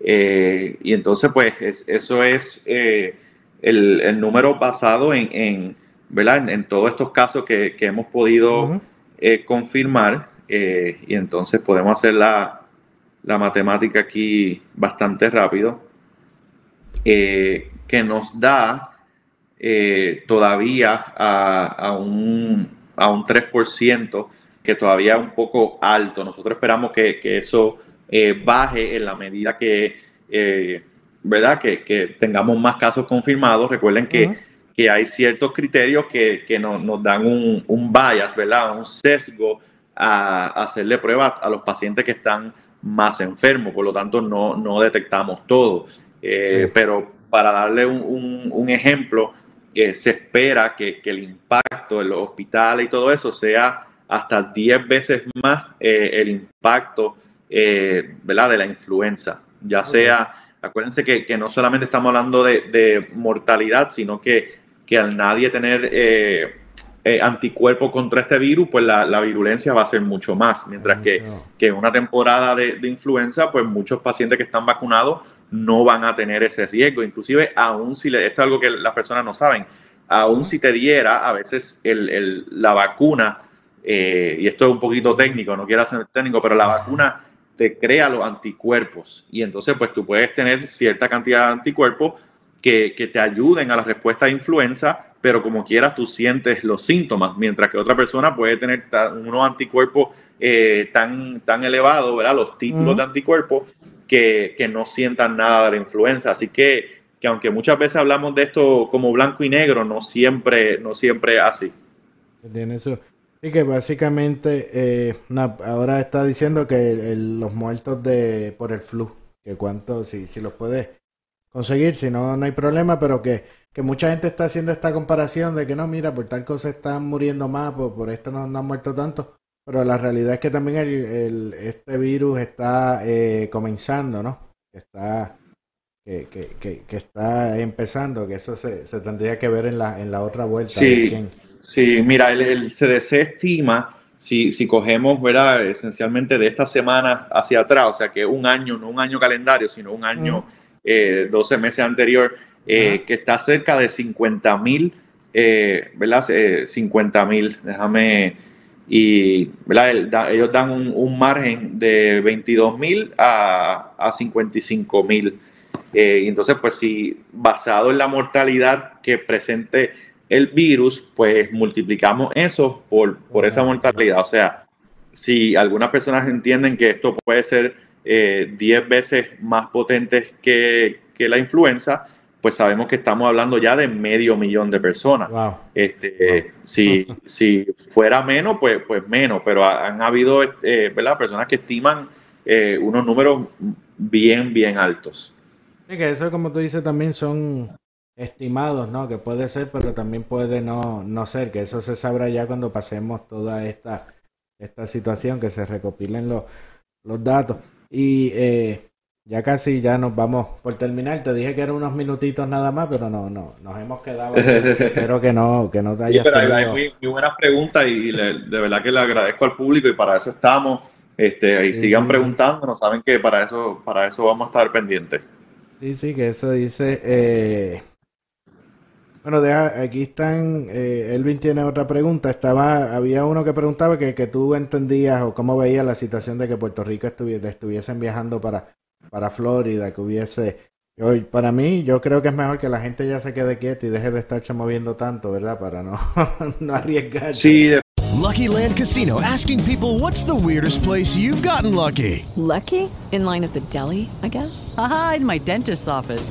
Eh, y entonces, pues, es, eso es eh, el, el número basado en, en ¿verdad? En, en, todos estos casos que, que hemos podido uh -huh. eh, confirmar eh, y entonces podemos hacer la, la, matemática aquí bastante rápido. eh, que nos da eh, todavía a, un, a un 3%, que todavía es un poco alto. Nosotros esperamos que, eso eh, baje en la medida que, ¿verdad? Que, tengamos más casos confirmados. Recuerden que, que hay ciertos criterios que, nos, dan un, un bias, ¿verdad? Un sesgo a, hacerle pruebas a los pacientes que están más enfermos, por lo tanto no, no detectamos todo. Pero para darle un, ejemplo, que se espera que, el impacto en los hospitales y todo eso sea hasta 10 veces más eh, el impacto eh, ¿verdad? de la influenza. Ya sea, acuérdense que, no solamente estamos hablando de, mortalidad, sino que, que, al nadie tener eh, anticuerpos contra este virus, pues la, virulencia va a ser mucho más. Mientras que, que en una temporada de, de influenza, pues muchos pacientes que están vacunados no van a tener ese riesgo. Inclusive, aún si, le, esto es algo que las personas no saben, aún si te diera, a veces el, la vacuna, eh, y esto es un poquito técnico, no quiero hacer técnico, pero la vacuna te crea los anticuerpos y entonces pues tú puedes tener cierta cantidad de anticuerpos que, te ayuden a la respuesta de influenza, pero como quieras tú sientes los síntomas, mientras que otra persona puede tener unos anticuerpos eh, tan, tan elevados, ¿verdad? Los títulos de anticuerpos que, no sientan nada de la influenza. Así que, que aunque muchas veces hablamos de esto como blanco y negro, no siempre, no siempre así. Tiene eso. Y que básicamente eh, ahora está diciendo que los muertos de por el flu, que cuánto, si, si los puedes conseguir, si no, no hay problema, pero que, que mucha gente está haciendo esta comparación de que no, mira, por tal cosa están muriendo más, por, por esto no, no han muerto tanto. Pero la realidad es que también el, este virus está eh, comenzando, ¿no? Está, que, que, que, está empezando, que eso se, se, tendría que ver en la, en la otra vuelta. Sí, sí mira, el, el, CDC estima, si, si cogemos, ¿verdad? Esencialmente de esta semana hacia atrás, o sea que un año, no un año calendario, sino un año, eh, 12 meses anterior, eh, que está cerca de 50 mil, eh, ¿verdad? 50 eh, mil, déjame y ellos dan un, margen de 22 mil a, a 55 mil. Entonces, pues si basado en la mortalidad que presente el virus, pues multiplicamos eso por, por esa mortalidad. O sea, si algunas personas entienden que esto puede ser 10 eh, veces más potente que, que la influenza, pues sabemos que estamos hablando ya de medio millón de personas. Este, Si, si fuera menos, pues, pues menos, pero han habido eh, personas que estiman eh, unos números bien, bien altos. Sí, que eso, como tú dices, también son estimados, ¿no? Que puede ser, pero también puede no, no ser, que eso se sabrá ya cuando pasemos toda esta, esta situación, que se recopilen los, los datos. Y eh, ya casi ya nos vamos por terminar. Te dije que eran unos minutitos nada más, pero no, no, nos hemos quedado. Espero que no, que no te hayas sí, pero hay, muy, buenas preguntas y de verdad que le agradezco al público y para eso estamos. Este, y sigan preguntando, no saben que para eso, para eso vamos a estar pendientes. Sí, sí, que eso dice. Eh... Bueno, deja, aquí están. Eh, Elvin tiene otra pregunta. Estaba, había uno que preguntaba que, que tú entendías o cómo veías la situación de que Puerto Rico estuviese, estuviesen viajando para para Florida, que hubiese... Hoy, para mí, yo creo que es mejor que la gente ya se quede quieta y deje de estarse moviendo tanto, ¿verdad? Para no, no arriesgar. Sí. Lucky Land Casino, asking people what's the weirdest place you've gotten lucky. Lucky? In line at the deli, I guess? Aha, in my dentist's office.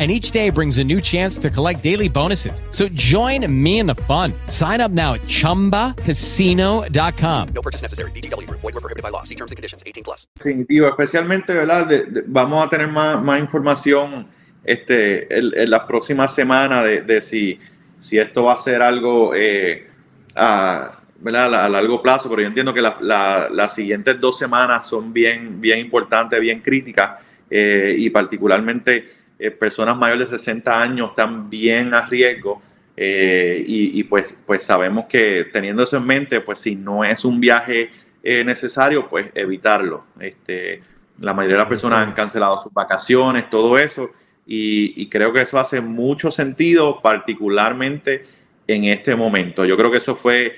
and each day brings a new chance to collect daily bonuses. So join me in the fun. Sign up now at ChumbaCasino.com. No purchase necessary. BGW. Void were prohibited by law. See terms and conditions. 18 plus. Definitivo, especialmente, ¿verdad? De, de, vamos a tener más, más información este, en, en las próximas semanas de, de si si esto va a ser algo eh, a, ¿verdad? a, largo plazo, pero yo entiendo que las siguientes dos semanas son bien, bien importantes, bien críticas eh, y particularmente eh, personas mayores de 60 años están bien a riesgo. y, pues, pues sabemos que teniendo eso en mente, pues si no es un viaje necesario, pues evitarlo. Este, la mayoría de las personas han cancelado sus vacaciones, todo eso, y, creo que eso hace mucho sentido, particularmente en este momento. Yo creo que eso fue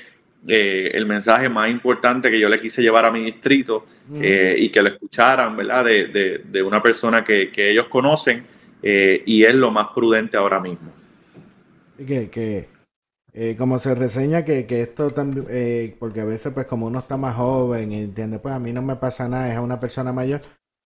eh, el mensaje más importante que yo le quise llevar a mi distrito eh, y que lo escucharan, ¿verdad? De, una persona que, ellos conocen eh, y es lo más prudente ahora mismo. Que, que como se reseña que, que esto también, porque a veces pues como uno está más joven, entiende, pues a mí no me pasa nada, es a una persona mayor,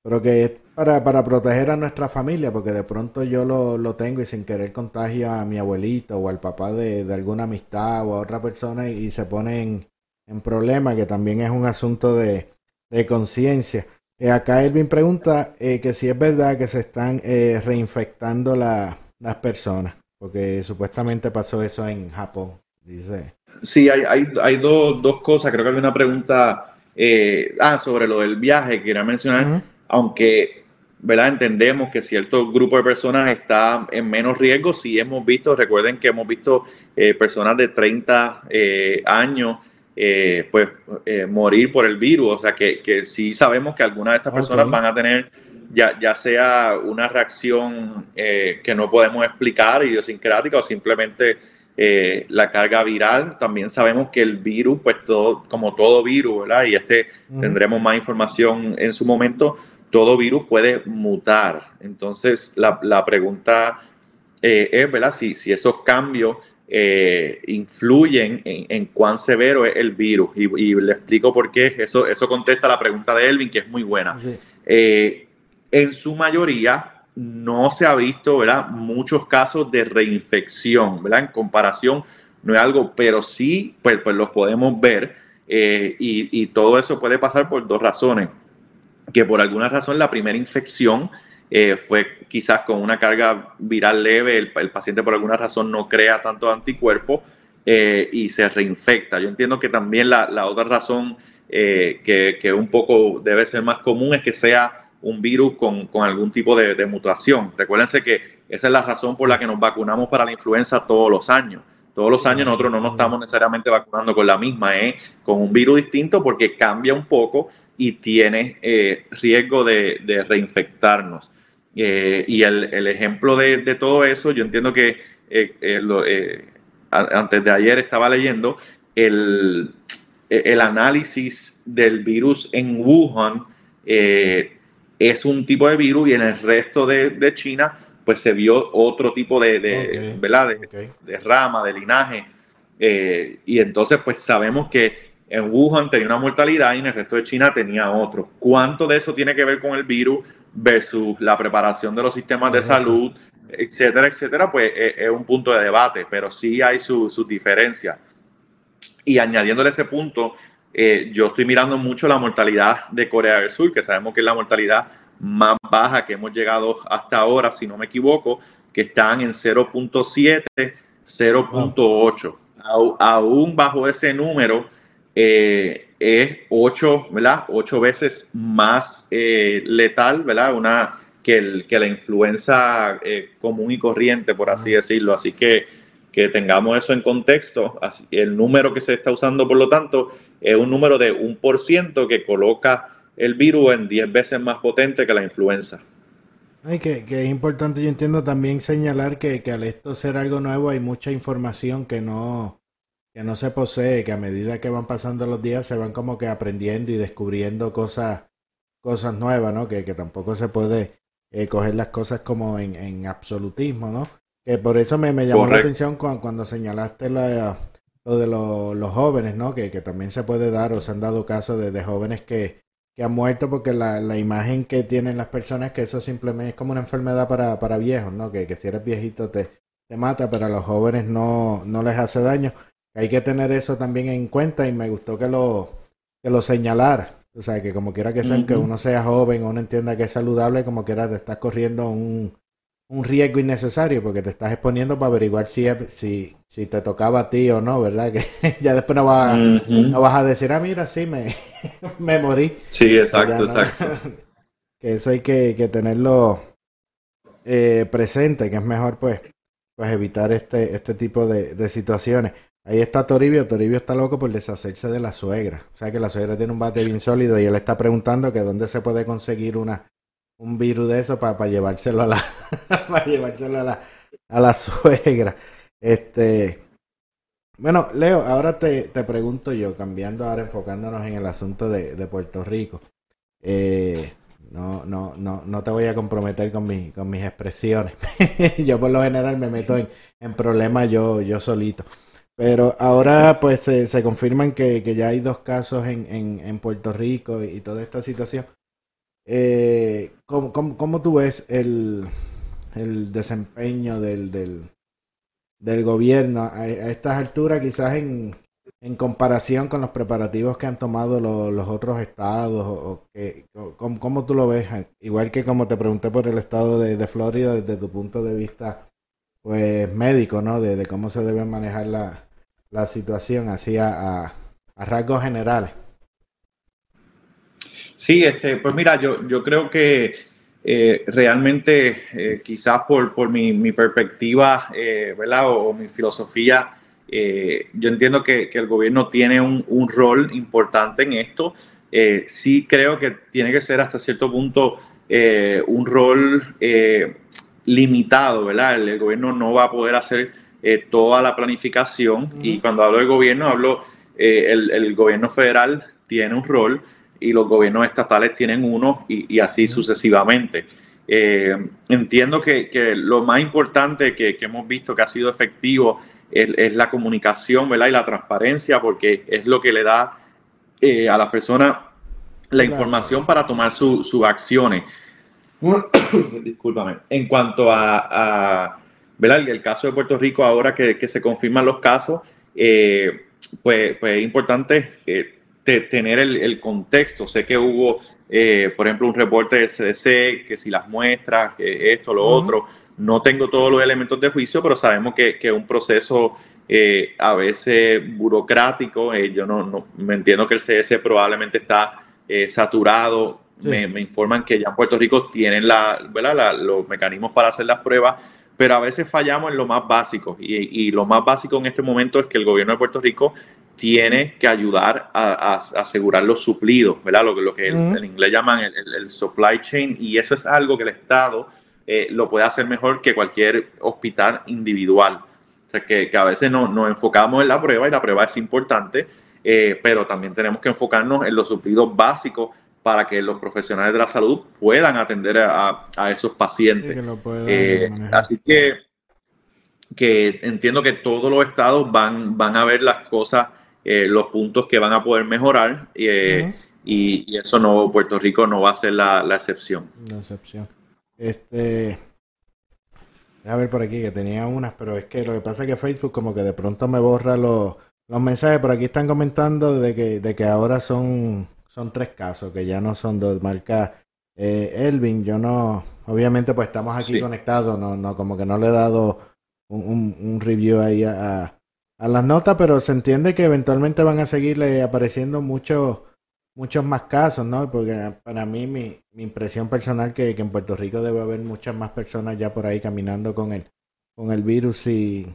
pero que es para, para proteger a nuestra familia, porque de pronto yo lo, lo tengo y sin querer contagio a mi abuelito o al papá de, alguna amistad o a otra persona y, se pone en, en problema, que también es un asunto de, de conciencia. Eh, acá Elvin pregunta eh, que si es verdad que se están eh, reinfectando las personas, porque supuestamente pasó eso en Japón, dice. Sí, hay, hay, hay dos, dos cosas, creo que hay una pregunta ah, sobre lo del viaje, quería mencionar aunque ¿verdad? entendemos que cierto grupo de personas está en menos riesgo, sí hemos visto, recuerden que hemos visto personas de 30 eh, años eh, pues morir por el virus, o sea que, que sí sabemos que algunas de estas personas van a tener ya, ya sea una reacción que no podemos explicar, idiosincrática o simplemente la carga viral. También sabemos que el virus, pues todo, como todo virus, ¿verdad? Y este tendremos más información en su momento, todo virus puede mutar. Entonces, la, pregunta eh, es, ¿verdad? Si, si esos cambios eh, influyen en, cuán severo es el virus. Y, le explico por qué. Eso, eso contesta la pregunta de Elvin, que es muy buena. Eh, en su mayoría, no se ha visto, ¿verdad? Muchos casos de reinfección, ¿verdad? En comparación, no es algo, pero sí, pues, pues los podemos ver. y, y todo eso puede pasar por dos razones que por alguna razón la primera infección eh, fue quizás con una carga viral leve, el, paciente por alguna razón no crea tanto anticuerpos eh, y se reinfecta. Yo entiendo que también la, otra razón eh, que, un poco debe ser más común es que sea un virus con, algún tipo de, mutación. Recuérdense que esa es la razón por la que nos vacunamos para la influenza todos los años. Todos los años nosotros no nos estamos necesariamente vacunando con la misma, con un virus distinto porque cambia un poco y tiene eh, riesgo de, reinfectarnos. Eh, y el, ejemplo de, todo eso, yo entiendo que eh, antes de ayer estaba leyendo el, el, análisis del virus en Wuhan. es un tipo de virus y en el resto de, China pues se vio otro tipo de, de, de rama, de linaje. y entonces pues sabemos que en Wuhan tenía una mortalidad y en el resto de China tenía otro. ¿Cuánto de eso tiene que ver con el virus versus la preparación de los sistemas de salud, etcétera, etcétera? Pues eh, es, un punto de debate, pero sí hay sus su diferencias. Y añadiéndole ese punto, eh, yo estoy mirando mucho la mortalidad de Corea del Sur, que sabemos que es la mortalidad más baja que hemos llegado hasta ahora, si no me equivoco, que están en 0.7, 0.8. Aún bajo ese número, eh, es ocho, ¿verdad? Ocho veces más eh, letal, ¿verdad? Una, que, el, que la influenza eh, común y corriente, por así decirlo. Así que, que tengamos eso en contexto. Así, el número que se está usando, por lo tanto, es un número de un por ciento que coloca el virus en 10 veces más potente que la influenza. Ay, que, que, es importante, yo entiendo también señalar que, que al esto ser algo nuevo hay mucha información que no, que no se posee, que a medida que van pasando los días se van como que aprendiendo y descubriendo cosas, cosas nuevas, ¿no? Que, que tampoco se puede eh, coger las cosas como en, en, absolutismo, ¿no? Que por eso me, me llamó la atención cuando, cuando señalaste lo, lo de los jóvenes, ¿no? Que, que, también se puede dar o se han dado casos de, de jóvenes que, que han muerto porque la, la, imagen que tienen las personas es que eso simplemente es como una enfermedad para, para viejos, ¿no? Que, que si eres viejito te, te mata, pero a los jóvenes no, no les hace daño. Hay que tener eso también en cuenta y me gustó que lo, que lo señalara. O sea, que como quiera que sea, que uno sea joven, uno entienda que es saludable, como quiera te estás corriendo un, un riesgo innecesario porque te estás exponiendo para averiguar si, si, si te tocaba a ti o no, ¿verdad? Que ya después no vas, no vas a decir, ah, mira, sí, me, me morí. Sí, exacto, exacto. que eso hay que, que tenerlo eh, presente, que es mejor pues, pues evitar este, este tipo de, de situaciones. Ahí está Toribio, Toribio está loco por deshacerse de la suegra. O sea que la suegra tiene un bate bien sólido y él está preguntando que dónde se puede conseguir una un virus de eso para llevárselo a la para llevárselo a la a la suegra. Este bueno, Leo, ahora te, te pregunto yo, cambiando ahora, enfocándonos en el asunto de, de Puerto Rico. Eh, no, no, no, no te voy a comprometer con, mi, con mis expresiones. yo por lo general me meto en, en problemas yo, yo solito. Pero ahora pues se, se confirman que, que, ya hay dos casos en, en, en Puerto Rico y, toda esta situación. Eh, ¿cómo, cómo, cómo, tú ves el, el desempeño del, del, del gobierno a, estas alturas, quizás en, en comparación con los preparativos que han tomado los, los otros estados? O que, ¿cómo, ¿Cómo tú lo ves? Igual que como te pregunté por el estado de, de Florida, desde tu punto de vista pues médico, ¿no? De, cómo se debe manejar la, la situación así a, rasgos generales. Sí, este, pues mira, yo, yo creo que eh, realmente eh, quizás por, por mi, mi perspectiva, eh, ¿verdad? O, o, mi filosofía, yo entiendo que, que, el gobierno tiene un, un rol importante en esto. Sí creo que tiene que ser hasta cierto punto un rol limitado, ¿verdad? El, el, gobierno no va a poder hacer toda la planificación uh -huh. y cuando hablo de gobierno hablo, el, el gobierno federal tiene un rol y los gobiernos estatales tienen uno y, y así sucesivamente. Eh, entiendo que, que, lo más importante que, que, hemos visto que ha sido efectivo es, es, la comunicación ¿verdad? y la transparencia, porque es lo que le da eh, a las personas la claro. información para tomar sus su acciones. Discúlpame. En cuanto a, a ¿verdad? el caso de Puerto Rico, ahora que, que se confirman los casos, eh, pues, pues, es importante eh, tener el, el, contexto. Sé que hubo, eh, por ejemplo, un reporte del CDC, que si las muestras, que esto, lo uh -huh. otro. No tengo todos los elementos de juicio, pero sabemos que, que un proceso a veces burocrático. Yo no, no, me entiendo que el CDC probablemente está saturado. Sí. Me, me, informan que ya en Puerto Rico tienen la. La, los mecanismos para hacer las pruebas, pero a veces fallamos en lo más básico. Y, y, lo más básico en este momento es que el gobierno de Puerto Rico tiene que ayudar a, a, a asegurar los suplidos, ¿verdad? Lo, lo que uh -huh. en inglés llaman el, el, el, supply chain, y eso es algo que el Estado eh, lo puede hacer mejor que cualquier hospital individual. O sea, que, que a veces no, nos enfocamos en la prueba y la prueba es importante, eh, pero también tenemos que enfocarnos en los suplidos básicos para que los profesionales de la salud puedan atender a, a esos pacientes. Eh, así que, que entiendo que todos los estados van, van a ver las cosas eh, los puntos que van a poder mejorar eh, uh -huh. y, y, eso no, Puerto Rico no va a ser la, la excepción. La excepción. Este, a ver por aquí que tenía unas, pero es que lo que pasa es que Facebook como que de pronto me borra los, los mensajes. Por aquí están comentando de que, de que ahora son, son tres casos, que ya no son dos. Marca eh, Elvin, yo no, obviamente pues estamos aquí sí. conectados, no, no, como que no le he dado un, un, un review ahí a, a las notas, pero se entiende que eventualmente van a seguirle apareciendo muchos muchos más casos, ¿no? Porque para mí mi, mi impresión personal que, que, en Puerto Rico debe haber muchas más personas ya por ahí caminando con el con el virus y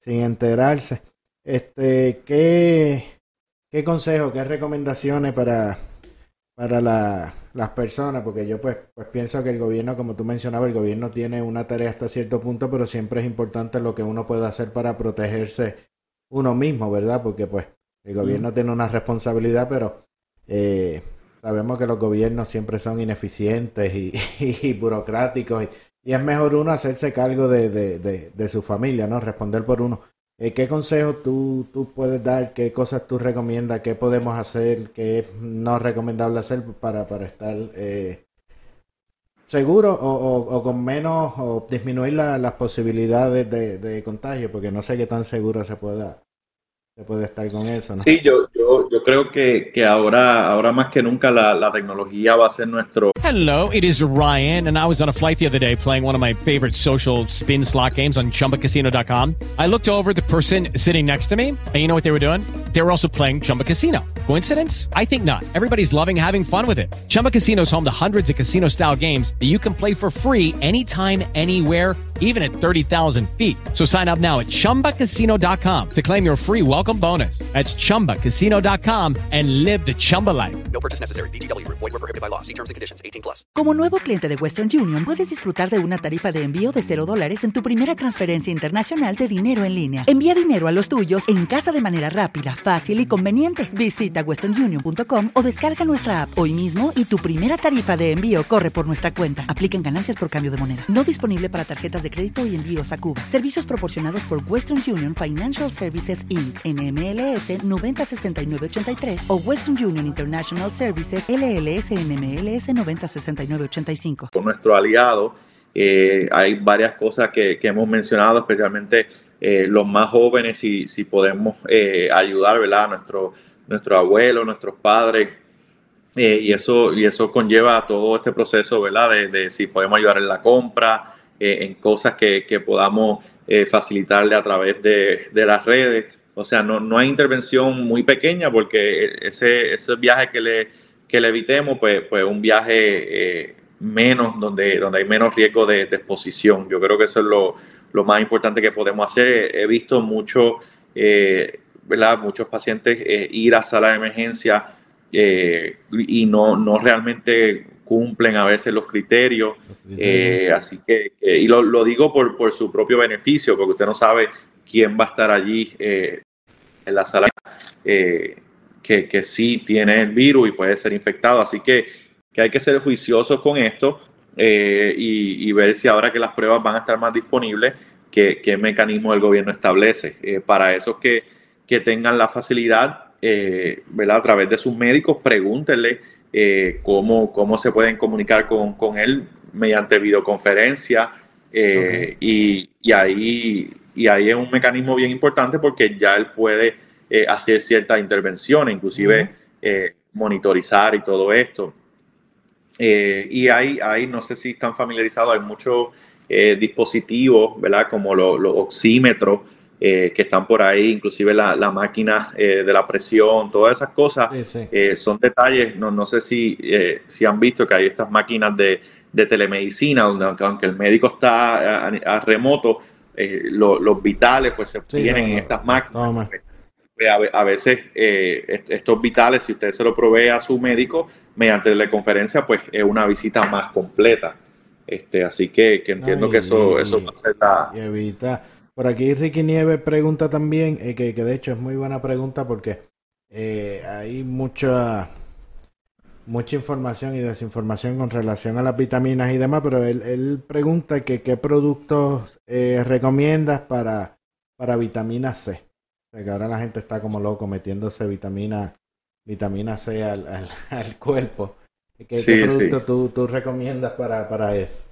sin enterarse. Este, ¿qué, qué consejo, qué recomendaciones para para la, las personas? Porque yo pues pues pienso que el gobierno, como tú mencionabas, el gobierno tiene una tarea hasta cierto punto, pero siempre es importante lo que uno puede hacer para protegerse uno mismo, ¿verdad? Porque pues el gobierno mm. tiene una responsabilidad, pero eh, sabemos que los gobiernos siempre son ineficientes y, y, y burocráticos y, y, es mejor uno hacerse cargo de, de, de, de su familia, ¿no? Responder por uno. Eh, ¿Qué consejos tú, tú puedes dar? ¿Qué cosas tú recomiendas? ¿Qué podemos hacer? ¿Qué es no recomendable hacer para, para estar eh, seguro o, o, con menos o disminuir la, las posibilidades de, de, contagio? Porque no sé qué tan seguro se pueda se puede estar con eso. ¿no? Sí, yo, yo yo, yo creo que, que ahora, ahora más que nunca la, la tecnología va a ser nuestro... Hello, it is Ryan, and I was on a flight the other day playing one of my favorite social spin slot games on ChumbaCasino.com. I looked over the person sitting next to me, and you know what they were doing? They were also playing Chumba Casino. Coincidence? I think not. Everybody's loving having fun with it. Chumba Casino is home to hundreds of casino-style games that you can play for free anytime, anywhere even at 30,000 feet. So sign up now at ChumbaCasino.com to claim your free welcome bonus. That's ChumbaCasino.com and live the Chumba life. No purchase necessary. BGW. Void were prohibited by law. See terms and conditions. 18 plus. Como nuevo cliente de Western Union, puedes disfrutar de una tarifa de envío de 0 dólares en tu primera transferencia internacional de dinero en línea. Envía dinero a los tuyos en casa de manera rápida, fácil y conveniente. Visita westernunion.com o descarga nuestra app hoy mismo y tu primera tarifa de envío corre por nuestra cuenta. Aplican ganancias por cambio de moneda. No disponible para tarjetas de crédito y envíos a Cuba. Servicios proporcionados por Western Union Financial Services Inc. NMLS 906983 o Western Union International Services LLS NMLS 906985. Con nuestro aliado eh, hay varias cosas que, hemos mencionado, especialmente eh, los más jóvenes, si, si podemos eh, ayudar, ¿verdad? Nuestro, nuestro abuelo, nuestros padres. y, eso, y eso conlleva todo este proceso, ¿verdad? De, si podemos ayudar en la compra, en cosas que, que podamos facilitarle a través de, de las redes. O sea, no, no hay intervención muy pequeña porque ese, ese viaje que le, que le evitemos, pues, pues un viaje eh, menos, donde, donde hay menos riesgo de, de exposición. Yo creo que eso es lo, lo más importante que podemos hacer. He visto mucho, eh, ¿verdad? muchos pacientes eh, ir a sala de emergencia eh, y no, no realmente cumplen a veces los criterios. Eh, así que, que- y lo, lo digo por, por su propio beneficio, porque usted no sabe quién va a estar allí eh, en la sala eh, que, que sí tiene el virus y puede ser infectado. Así que, que hay que ser juiciosos con esto eh, y, y ver si ahora que las pruebas van a estar más disponibles, qué, qué mecanismo el gobierno establece. Para esos que, que tengan la facilidad, ¿verdad? a través de sus médicos, pregúntenle cómo, cómo se pueden comunicar con, con él mediante videoconferencia. y, y ahí, y ahí es un mecanismo bien importante porque ya él puede eh, hacer ciertas intervenciones, inclusive eh, monitorizar y todo esto. Eh, y hay, hay, no sé si están familiarizados, hay muchos eh, dispositivos, ¿verdad? Como lo- los oxímetros que están por ahí, inclusive la, la máquina de la presión, todas esas cosas son detalles. No, no sé si, si han visto que hay estas máquinas de, de telemedicina, donde aunque, aunque el médico está a, a remoto, eh, lo- los vitales pues se obtienen en estas máquinas. Pues, a, ve- a veces eh, est- estos vitales, si usted se lo provee a su médico mediante teleconferencia, pues es una visita más completa. Este, así que, que entiendo Ay, que eso, y- eso va a ser la... y evita. Por aquí Ricky Nieves pregunta también, eh, que, que de hecho es muy buena pregunta porque eh, hay mucha mucha información y desinformación con relación a las vitaminas y demás, pero él, él pregunta que qué productos eh, recomiendas para, para vitamina C. O sea, que ahora la gente está como loco metiéndose vitamina, vitamina C al, al, al cuerpo. ¿Qué, Sí, qué sí. producto tú, tú recomiendas para, para eso?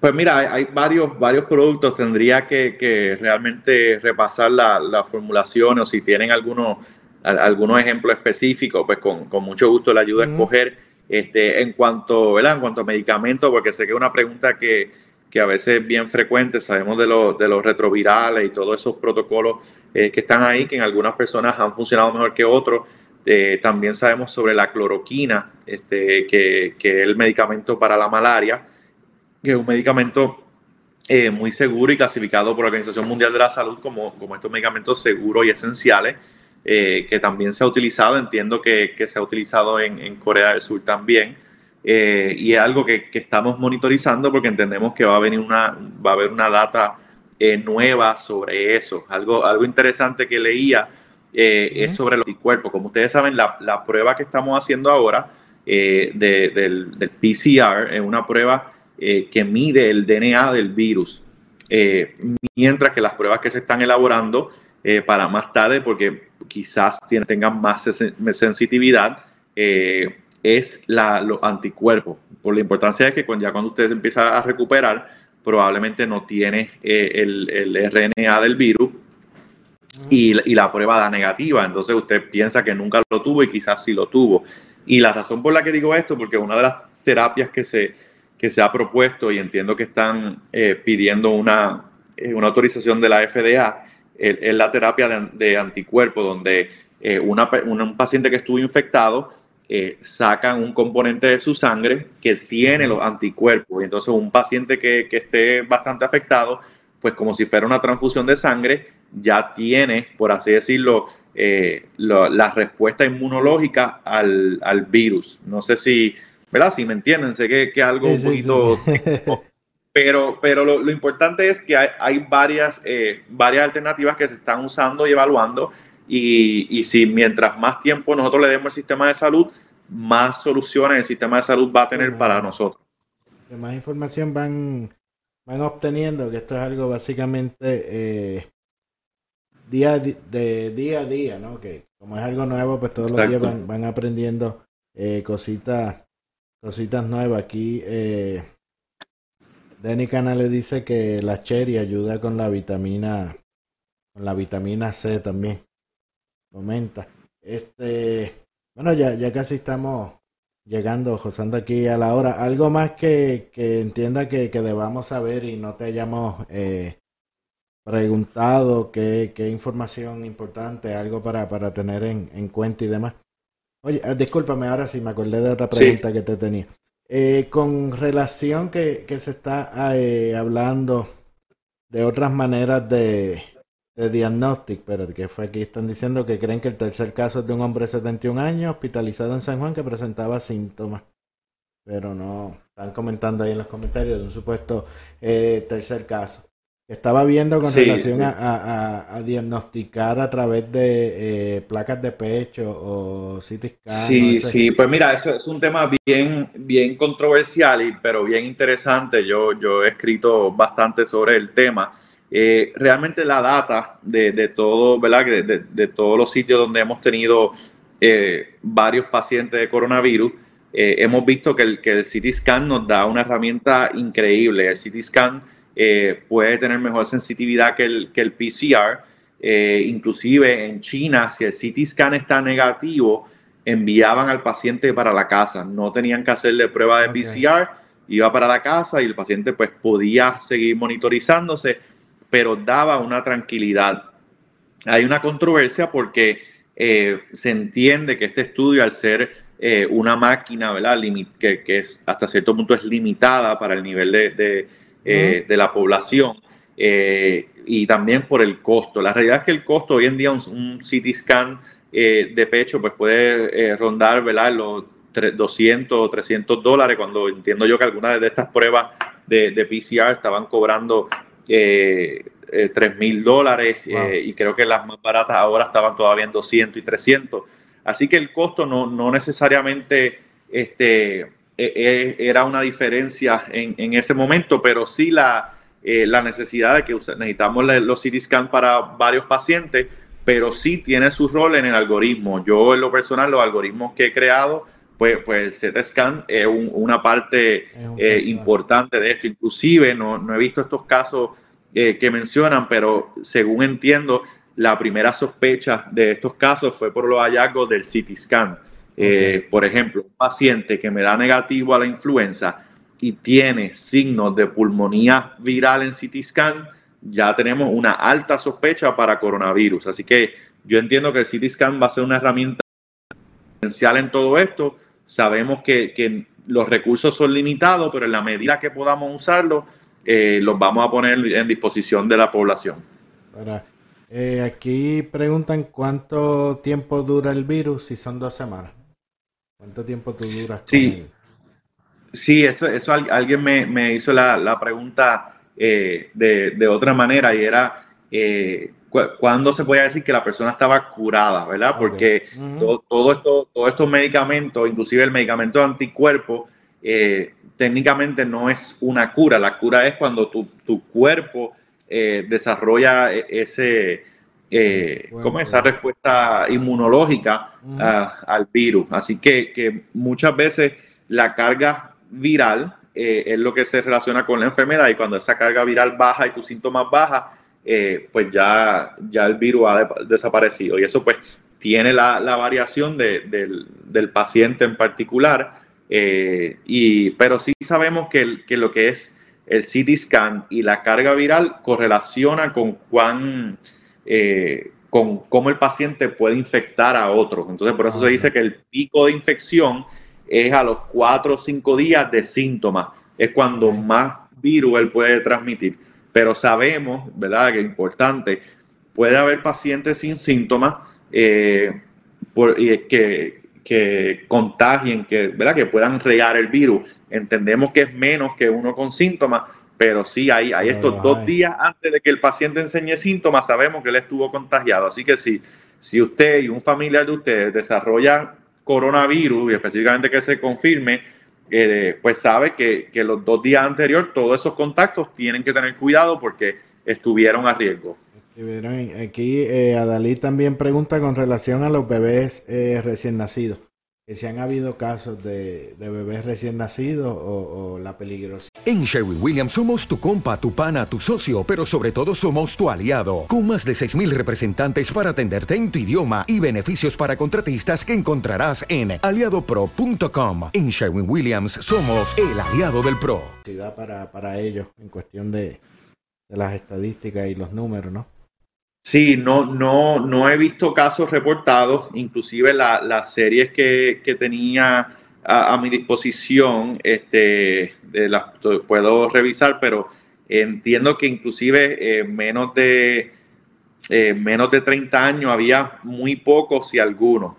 Pues mira, hay, hay varios, varios productos. Tendría que, que realmente repasar la, la formulación o si tienen algunos, al- algunos ejemplos específicos, pues con, con mucho gusto le ayudo a escoger. Este, en cuanto, ¿verdad? En cuanto a medicamentos, porque sé que es una pregunta que, que a veces es bien frecuente, sabemos de, los de los retrovirales y todos esos protocolos eh, que están ahí, que en algunas personas han funcionado mejor que otros. Eh, también sabemos sobre la cloroquina, este, que, que es el medicamento para la malaria que es un medicamento eh, muy seguro y clasificado por la Organización Mundial de la Salud como, como estos medicamentos seguros y esenciales, eh, que también se ha utilizado, entiendo que, que se ha utilizado en, en Corea del Sur también, eh, y es algo que, que estamos monitorizando porque entendemos que va a venir una, va a haber una data eh, nueva sobre eso. Algo, algo interesante que leía es sobre los anticuerpos. Como ustedes saben, la, la prueba que estamos haciendo ahora de- del, del PCR es una prueba que mide el DNA del virus, mientras que las pruebas que se están elaborando para más tarde, porque quizás tengan más sen- sensitividad, eh, es la, los anticuerpos. Por la importancia de que cuando, ya cuando usted empieza a recuperar, probablemente no tiene eh, el, el RNA del virus y, la prueba da negativa. Entonces usted piensa que nunca lo tuvo y quizás sí lo tuvo. Y la razón por la que digo esto, porque una de las terapias que se, que se ha propuesto y entiendo que están eh, pidiendo una, una autorización de la FDA, es la terapia de, de anticuerpos, donde eh, una, un paciente que estuvo infectado sacan un componente de su sangre que tiene los anticuerpos. Y entonces un paciente que, que esté bastante afectado, pues como si fuera una transfusión de sangre, ya tiene, por así decirlo, eh, la respuesta inmunológica al, al, virus. No sé si, ¿verdad? Si me entienden, sé que es algo un poquito... pero pero lo, lo, importante es que hay, hay varias, eh, varias alternativas que se están usando y evaluando y, y, si mientras más tiempo nosotros le demos al sistema de salud, más soluciones el sistema de salud va a tener para nosotros. Más información van, van obteniendo, que esto es algo básicamente eh, día de día a día, ¿no? Que como es algo nuevo, pues todos los días van, van aprendiendo eh, cositas, cositas nuevas. Aquí eh, Danny Canales dice que la cherry ayuda con la vitamina, con la vitamina C también. Comenta. Este, bueno, ya, ya casi estamos llegando, Josando aquí a la hora. Algo más que, que entienda que, que debamos saber y no te hayamos eh, preguntado qué, qué información importante, algo para, para tener en, en cuenta y demás. Oye, eh, discúlpame, ahora sí me acordé de otra pregunta que te tenía. Eh, con relación que, que se está eh, hablando de otras maneras de, de diagnóstico, pero que fue aquí, están diciendo que creen que el tercer caso es de un hombre de 71 años hospitalizado en San Juan que presentaba síntomas, pero no, están comentando ahí en los comentarios de un supuesto eh, tercer caso. Estaba viendo con Sí, relación sí. A, a- a diagnosticar a través de eh, placas de pecho o CT Sí, sí, pues mira, eso es un tema bien, bien controversial, y, pero bien interesante. Yo, yo he escrito bastante sobre el tema. Eh, realmente la data de, de todo, ¿verdad? De, de- de todos los sitios donde hemos tenido eh, varios pacientes de coronavirus, hemos visto que el, que el CT scan nos da una herramienta increíble. El CT scan eh, puede tener mejor sensitividad que el, que el PCR. Eh, inclusive en China, si el CT scan está negativo, enviaban al paciente para la casa. No tenían que hacerle prueba de PCR, iba para la casa y el paciente pues podía seguir monitorizándose, pero daba una tranquilidad. Hay una controversia porque eh, se entiende que este estudio, al ser eh, una máquina, ¿verdad? Limi- que, que es, hasta cierto punto es limitada para el nivel de, de, eh, de la población eh, y también por el costo. La realidad es que el costo hoy en día, un, un CT scan eh, de pecho, pues puede rondar, ¿verdad? Los tre- 200 o 300 dólares, cuando entiendo yo que algunas de estas pruebas de, de PCR estaban cobrando eh, eh, 3 mil dólares y creo que las más baratas ahora estaban todavía en 200 y 300. Así que el costo no, no necesariamente este, eh, eh, era una diferencia en, en ese momento, pero sí la, eh, la necesidad de que necesitamos los CT scan para varios pacientes, pero sí tiene su rol en el algoritmo. Yo en lo personal, los algoritmos que he creado, pues, pues el CT scan es un- una parte eh, importante de esto. Inclusive no, no he visto estos casos eh, que mencionan, pero según entiendo, la primera sospecha de estos casos fue por los hallazgos del CT scan. Eh, Por ejemplo, un paciente que me da negativo a la influenza y tiene signos de pulmonía viral en CT scan, ya tenemos una alta sospecha para coronavirus. Así que yo entiendo que el CT scan va a ser una herramienta esencial en todo esto. Sabemos que, que los recursos son limitados, pero en la medida que podamos usarlos, eh, los vamos a poner en disposición de la población. Para, eh, aquí preguntan cuánto tiempo dura el virus, si son dos semanas. ¿Cuánto tiempo tú duras? con Sí. él? Sí, eso, eso al- alguien me, me hizo la, la pregunta eh, de, de otra manera y era eh, cu- cuándo se podía decir que la persona estaba curada, ¿verdad? Porque to- todo esto, todos estos medicamentos, inclusive el medicamento de anticuerpo, eh, técnicamente no es una cura. La cura es cuando tu, tu cuerpo eh, desarrolla e- ese, eh, ¿cómo es? esa respuesta inmunológica ah, al virus. Así que, que muchas veces la carga viral eh, es lo que se relaciona con la enfermedad y cuando esa carga viral baja y tus síntomas bajan, eh, pues ya, ya el virus ha de- desaparecido. Y eso pues tiene la, la variación de- del, del paciente en particular, y, pero sí sabemos que, el- que lo que es el CT scan y la carga viral correlaciona con cuán, eh, con cómo el paciente puede infectar a otros. Entonces, por eso se dice que el pico de infección es a los cuatro o cinco días de síntomas. Es cuando más virus él puede transmitir. Pero sabemos, ¿verdad? Que es importante, puede haber pacientes sin síntomas eh, por- que, que contagien, que, ¿verdad? que puedan regar el virus. Entendemos que es menos que uno con síntomas, pero sí hay, hay estos dos días antes de que el paciente enseñe síntomas, sabemos que él estuvo contagiado. Así que si, si usted y un familiar de ustedes desarrollan coronavirus y específicamente que se confirme, eh, pues sabe que, que los dos días anteriores todos esos contactos tienen que tener cuidado porque estuvieron a riesgo. Aquí eh, Adalí también pregunta con relación a los bebés eh, recién nacidos. Que si han habido casos de, de bebés recién nacidos o, o la peligrosidad. En Sherwin Williams somos tu compa, tu pana, tu socio, pero sobre todo somos tu aliado, con más de 6.000 representantes para atenderte en tu idioma y beneficios para contratistas que encontrarás en aliadopro.com. En Sherwin Williams somos el aliado del PRO. para, para ellos en cuestión de, de las estadísticas y los números, ¿no? Sí, no, no, no he visto casos reportados, inclusive la- las series que, que tenía a, mi disposición, este, las puedo revisar, pero entiendo que inclusive eh, menos de eh, menos de 30 años había muy pocos, si algunos,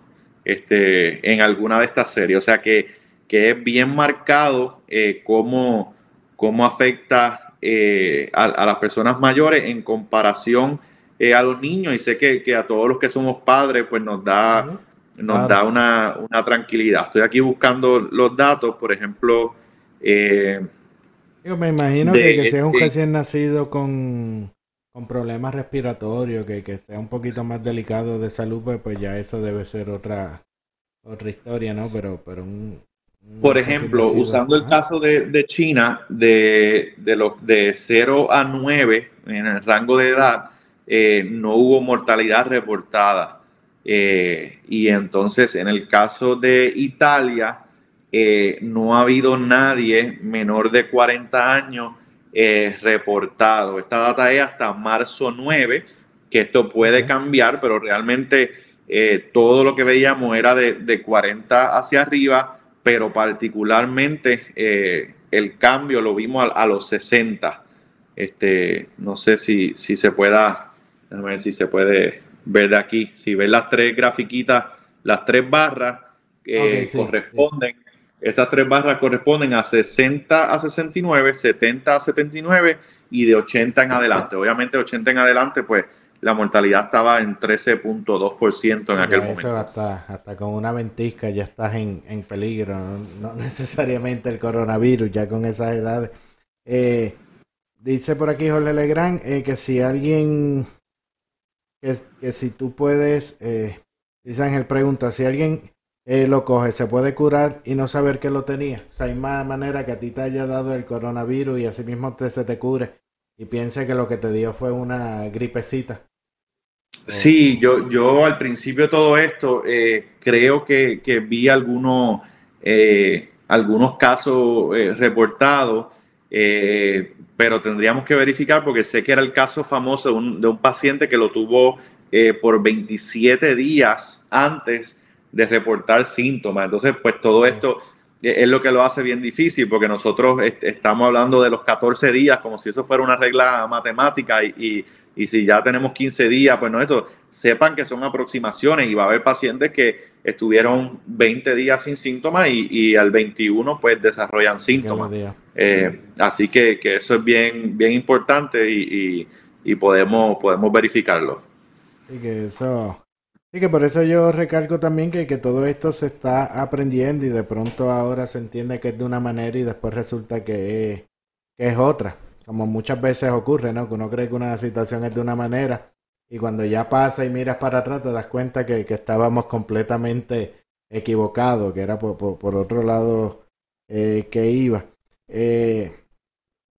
este, en alguna de estas series. O sea que, que es bien marcado eh, cómo, cómo afecta eh, a las personas mayores en comparación eh, a los niños. Y sé que, que a todos los que somos padres, pues nos da, nos Claro. da una, una tranquilidad. Estoy aquí buscando los datos, por ejemplo. eh, Digo, me imagino De- que, que si es un de- recién nacido con, con problemas respiratorios, que, que sea un poquito más delicado de salud, pues, pues ya eso debe ser otra otra historia, ¿no? Pero, pero un, Por ejemplo, usando el caso de, de China, de, de, los de 0 a 9, en el rango de edad, eh, no hubo mortalidad reportada. Eh, y entonces, en el caso de Italia, eh, no ha habido nadie menor de 40 años reportado. Esta data es hasta marzo 9, que esto puede cambiar, pero realmente todo lo que veíamos era de, de 40 hacia arriba, pero particularmente el cambio lo vimos a, a los 60. Este, no sé si, si se pueda, déjame ver si se puede ver de aquí. Si ven las tres grafiquitas, las tres barras que sí, corresponden, esas tres barras corresponden a 60 a 69, 70 a 79 y de 80 en adelante. Obviamente 80 en adelante, pues la mortalidad estaba en 13.2% en aquel Ya momento. eso hasta, hasta con una ventisca ya estás en, en peligro, no, no necesariamente el coronavirus, ya con esas edades. Eh, dice por aquí Jorge Legrand eh, que si alguien, que, si tú puedes, eh, dice Ángel pregunta, si alguien eh, lo coge, ¿se puede curar y no saber que lo tenía? O sea, hay más manera que a ti te haya dado el coronavirus y así mismo te, se te cure y piense que lo que te dio fue una gripecita. Sí, yo, yo al principio de todo esto eh, creo que, que vi algunos, eh, algunos casos eh, reportados, eh, pero tendríamos que verificar porque sé que era el caso famoso de un, de un paciente que lo tuvo eh, por 27 días antes de reportar síntomas. Entonces, pues todo esto eh, es lo que lo hace bien difícil porque nosotros est- estamos hablando de los 14 días como si eso fuera una regla matemática y, y- y si ya tenemos 15 días, pues no, esto, sepan que son aproximaciones y va a haber pacientes que estuvieron 20 días sin síntomas y, y al 21 pues desarrollan síntomas. Eh, así que, que eso es bien, bien importante y, y- y podemos, podemos verificarlo. Sí, que eso. Que por eso yo recalco también que, que todo esto se está aprendiendo y de pronto ahora se entiende que es de una manera y después resulta que es, que es otra. Como muchas veces ocurre, ¿no? Que uno cree que una situación es de una manera y cuando ya pasa y miras para atrás te das cuenta que, que estábamos completamente equivocados, que era por, por, por otro lado eh, que iba. Eh,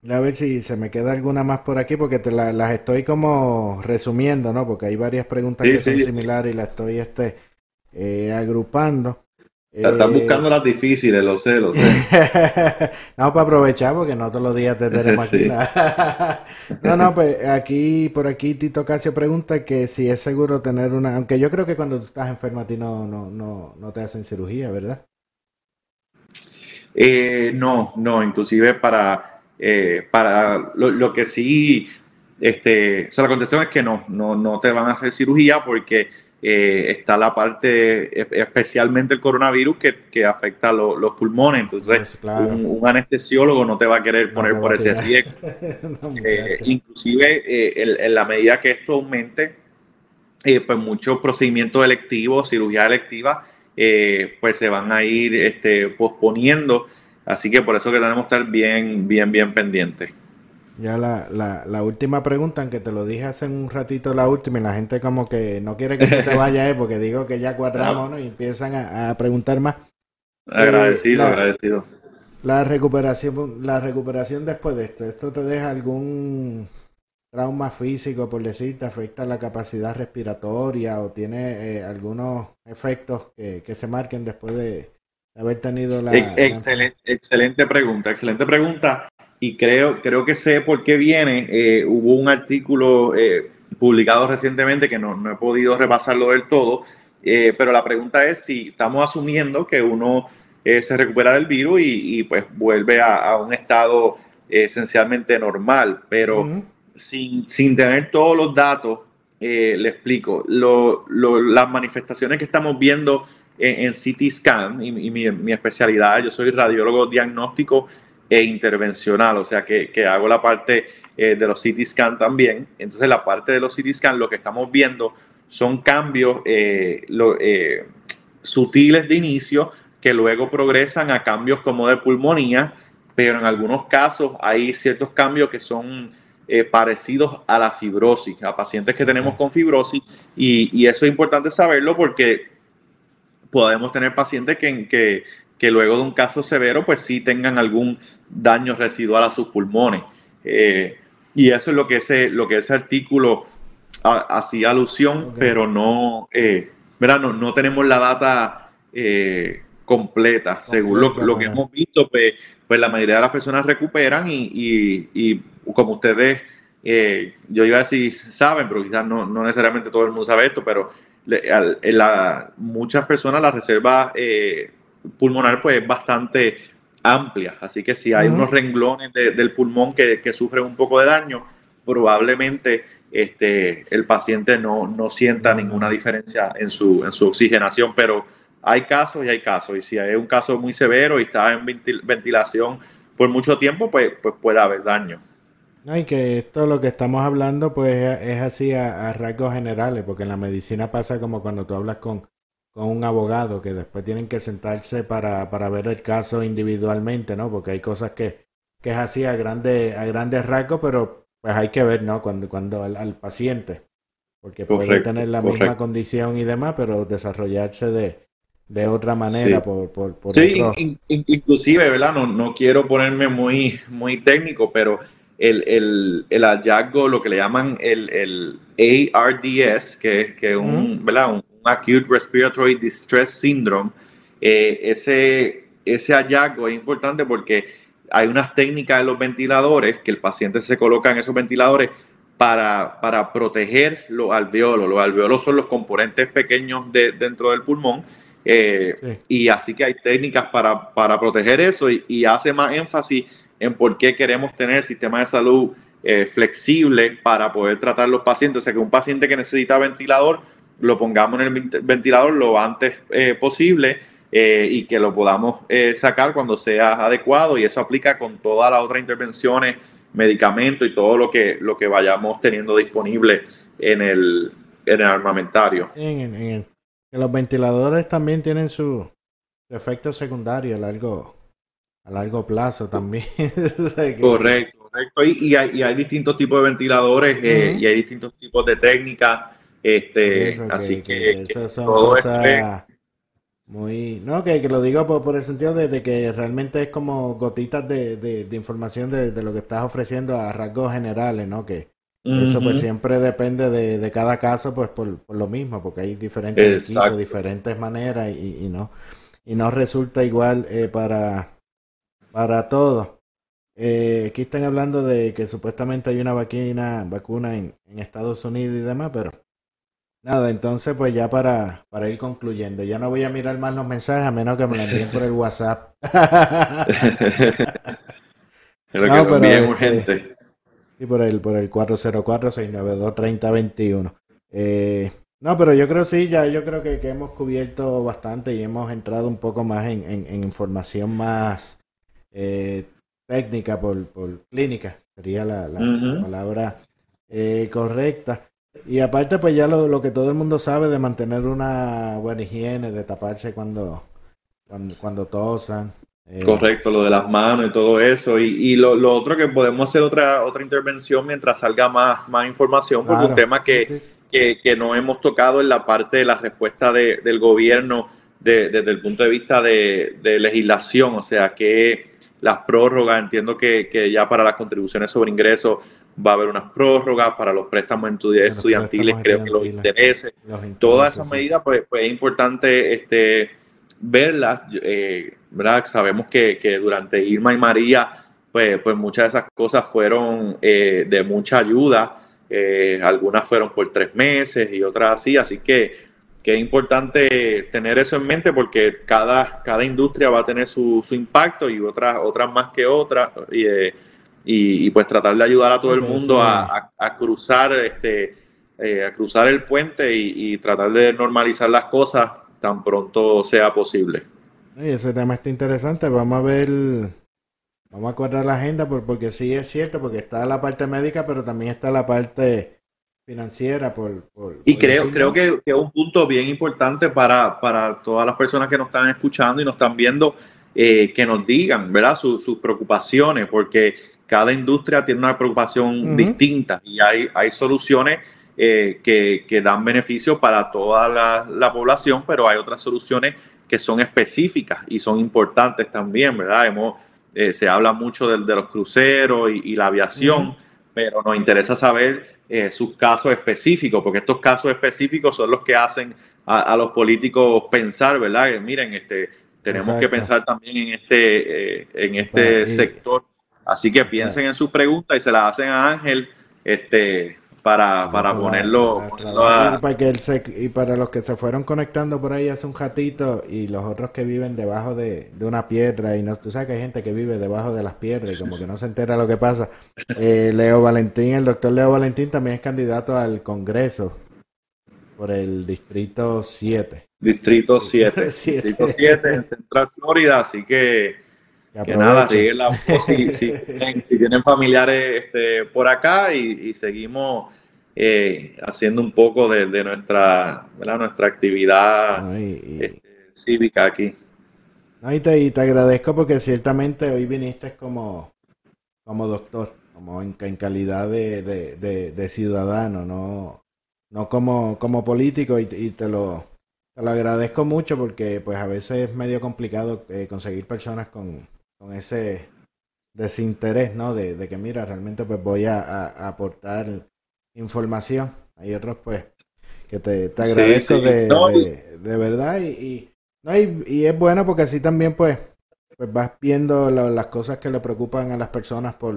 A ver si se me queda alguna más por aquí, porque te la- las estoy como resumiendo, ¿no? Porque hay varias preguntas Sí, que son similares y las estoy este, eh, agrupando. Están Eh, buscando las difíciles, lo sé, lo sé. Vamos para aprovechar porque no todos los días te tenemos aquí. No, no, pues aquí, por aquí Tito Casio pregunta que si es seguro tener una, aunque yo creo que cuando tú estás enfermo a ti no, no, no, no te hacen cirugía, ¿verdad? Eh, no, no, inclusive para, eh, para lo, lo que sí, este, o sea, la contestación es que no, no, no te van a hacer cirugía porque eh, está la parte, e- especialmente el coronavirus, que, que afecta lo- los pulmones. Entonces, un, un anestesiólogo no te va a querer No poner por ese riesgo. No, Eh, inclusive, eh, en, en la medida que esto aumente, pues muchos procedimientos electivos, cirugía electiva, eh, pues se van a ir este, posponiendo. Así que por eso que tenemos que estar bien, bien, bien pendientes. Ya la, la, la última pregunta, aunque te lo dije hace un ratito la última y la gente como que no quiere que tú te vayas, eh, porque digo que ya cuadramos, ¿no? Y empiezan a, a preguntar más. Agradecido, Eh, la- agradecido. La recuperación, la recuperación después de esto, ¿esto te deja algún trauma físico, por decir, te afecta la capacidad respiratoria o tiene eh, algunos efectos que, que se marquen después de haber tenido la... Ex- la- Excelente, excelente pregunta, excelente pregunta. Y creo, creo que sé por qué viene. Eh, hubo un artículo eh, publicado recientemente que no, no he podido repasarlo del todo, pero la pregunta es si estamos asumiendo que uno se recupera del virus y, y, pues vuelve a, a un estado esencialmente normal, pero sin, sin tener todos los datos, eh, le explico, las manifestaciones que estamos viendo en, en CT scan y, mi, especialidad, yo soy radiólogo diagnóstico e intervencional, o sea que, que hago la parte eh, de los CT scan también. Entonces la parte de los CT scan lo que estamos viendo son cambios eh, eh, sutiles de inicio que luego progresan a cambios como de pulmonía, pero en algunos casos hay ciertos cambios que son eh, parecidos a la fibrosis, a pacientes que tenemos con fibrosis, y, y eso es importante saberlo porque podemos tener pacientes que, que, que luego de un caso severo, pues sí tengan algún daño residual a sus pulmones. Eh, y eso es lo que ese, lo que ese artículo ha- hacía alusión, pero no, eh, no, no tenemos la data eh, completa. Según lo, lo que hemos visto, pues, pues la mayoría de las personas recuperan y, y- y como ustedes, eh, yo iba a decir, saben, pero quizás no, no necesariamente todo el mundo sabe esto, pero al- en la- muchas personas la reserva eh, pulmonar pues es bastante amplia, así que si hay unos renglones de- del pulmón que, que sufren un poco de daño, probablemente este, el paciente no, no sienta ninguna diferencia en su, en su oxigenación, pero hay casos y hay casos, y si hay un caso muy severo y está en ventil- ventilación por mucho tiempo, pues, pues puede haber daño. No, y que esto lo que estamos hablando pues es, así a, a rasgos generales, porque en la medicina pasa como cuando tú hablas con, con un abogado, que después tienen que sentarse para, para ver el caso individualmente, ¿no? Porque hay cosas que, que es así a grandes a grandes rasgos, pero pues hay que ver, ¿no? Cuando, cuando al, al paciente, porque puede Correcto, tener la misma condición y demás, pero desarrollarse de, de otra manera Sí. por, por, por Sí, otro- in- in- inclusive, ¿verdad? No, no quiero ponerme muy, muy técnico, pero el, el- el hallazgo, lo que le llaman el, el ARDS, que es que un, ¿verdad? Un, un Acute Respiratory Distress Syndrome, eh, ese, ese hallazgo es importante porque hay unas técnicas en los ventiladores que el paciente se coloca en esos ventiladores para, para proteger los alveolos. Los alveolos son los componentes pequeños de- dentro del pulmón. Eh, Y así que hay técnicas para, para proteger eso y, y hace más énfasis en por qué queremos tener el sistema de salud eh, flexible para poder tratar los pacientes. O sea, que un paciente que necesita ventilador, lo pongamos en el vent- ventilador lo antes eh, posible eh, y que lo podamos sacar cuando sea adecuado. Y eso aplica con todas las otras intervenciones, medicamentos y todo lo que, lo que vayamos teniendo disponible en el, en el armamentario. En, en- en- que los ventiladores también tienen su, efecto secundario a largo, a largo plazo también. Correcto, correcto. Y, y hay, y hay distintos tipos de ventiladores eh, y hay distintos tipos de técnicas. Este, Eso, así que que, que eso son todo cosas- Muy, no, que, que lo digo por, por el sentido de, de que realmente es como gotitas de, de, de información de, de, lo que estás ofreciendo a rasgos generales, ¿no? Que eso pues siempre depende de, de cada caso, pues por, por lo mismo, porque hay diferentes equipos, diferentes maneras y, y no y no resulta igual eh, para para todos. Eh, aquí están hablando de que supuestamente hay una vacuna, vacuna en, en Estados Unidos y demás, pero nada, entonces pues ya para, para ir concluyendo, ya no voy a mirar más los mensajes a menos que me lo envíen por el WhatsApp. Pero No, que lo pero, este, urgente. Y por el, por el 404-692-3021. Eh, no, pero yo creo sí, ya yo creo que, que hemos cubierto bastante y hemos entrado un poco más en, en- en información más eh, técnica por, por clínica, sería la, la- la Ujú. palabra eh, correcta. Y aparte, pues ya lo, lo que todo el mundo sabe de mantener una buena higiene, de taparse cuando, cuando, cuando tosan. Eh, Correcto, lo de las manos y todo eso. Y, y lo, lo otro que podemos hacer otra, otra intervención mientras salga más, más información, porque un tema que, que, que no hemos tocado en la parte de la respuesta de- del gobierno de- desde el punto de vista de, de legislación, o sea que las prórrogas, entiendo que, que ya para las contribuciones sobre ingresos va a haber unas prórrogas, para los préstamos estu- estudiantiles, creo que los intereses, los todas esas sí. medidas, pues, pues es importante este, verlas, eh, ¿verdad? Sabemos que, que durante Irma y María, pues, pues muchas de esas cosas fueron eh, de mucha ayuda, eh, algunas fueron por tres meses y otras así, así que, que es importante tener eso en mente porque cada, cada industria va a tener su, su impacto y otras, otras más que otras, y, y, y, pues tratar de ayudar a todo el mundo a, a- a cruzar este eh, a cruzar el puente y, y tratar de normalizar las cosas tan pronto sea posible. Y ese tema está interesante. Vamos a ver, vamos a cuadrar la agenda por- porque sí es cierto, porque está la parte médica, pero también está la parte financiera. Por, por- Y por creo, decirlo. creo que, es un punto bien importante para, para todas las personas que nos están escuchando y nos están viendo, eh, que nos digan, ¿verdad? Su- sus preocupaciones, porque cada industria tiene una preocupación Ujú. distinta y hay, hay soluciones eh, que, que dan beneficio para toda la, la población, pero hay otras soluciones que son específicas y son importantes también, ¿verdad? Hemos, eh, se habla mucho del- de, los cruceros y, y la aviación, pero nos interesa saber eh, sus casos específicos, porque estos casos específicos son los que hacen a, a los políticos pensar, ¿verdad? Que miren, este, tenemos que pensar también en este, en este sector. Así que piensen en sus preguntas y se las hacen a Ángel este, para, para Para- ponerlo, para ponerlo trabajar. a- y, para que él se- y para los que se fueron conectando por ahí hace un ratito y los otros que viven debajo de, de una piedra y no, tú sabes que hay gente que vive debajo de las piedras y como que no se entera lo que pasa. Eh, Leo Valentín, el doctor Leo Valentín también es candidato al Congreso por el distrito 7. Distrito 7. Siete. Distrito 7 en Central Florida, así que, Que nada, aprovechen. siguen la voz si, si tienen, si tienen familiares este, por acá y, y seguimos eh, haciendo un poco de, de nuestra, ¿verdad? nuestra actividad este, cívica aquí. No, y, te, y te agradezco porque ciertamente hoy viniste como, como doctor, como en, en calidad de, de, de- de ciudadano, no, no como, como político y, y te lo, te lo agradezco mucho porque pues a veces es medio complicado eh, conseguir personas con, con ese desinterés, ¿no? De, de que mira, realmente pues voy a, a- a aportar información. Hay otros pues que te, agradezco sí. de, No, de, de verdad y, y, no, y, y es bueno porque así también pues, pues vas viendo lo- las cosas que le preocupan a las personas por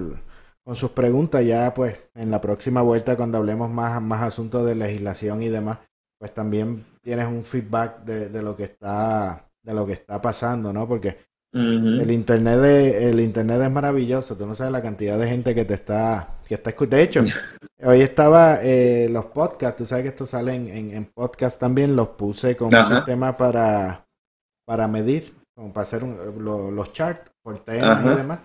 con sus preguntas ya pues en la próxima vuelta cuando hablemos más, más asuntos de legislación y demás pues también tienes un feedback de, de lo que está de lo que está pasando no porque El internet de, el internet es maravilloso tú no sabes la cantidad de gente que te está que está escuchando de hecho hoy estaba eh, los podcasts tú sabes que esto sale en, en, en podcast también los puse con un sistema para para medir como para hacer un- lo- los charts por temas y demás.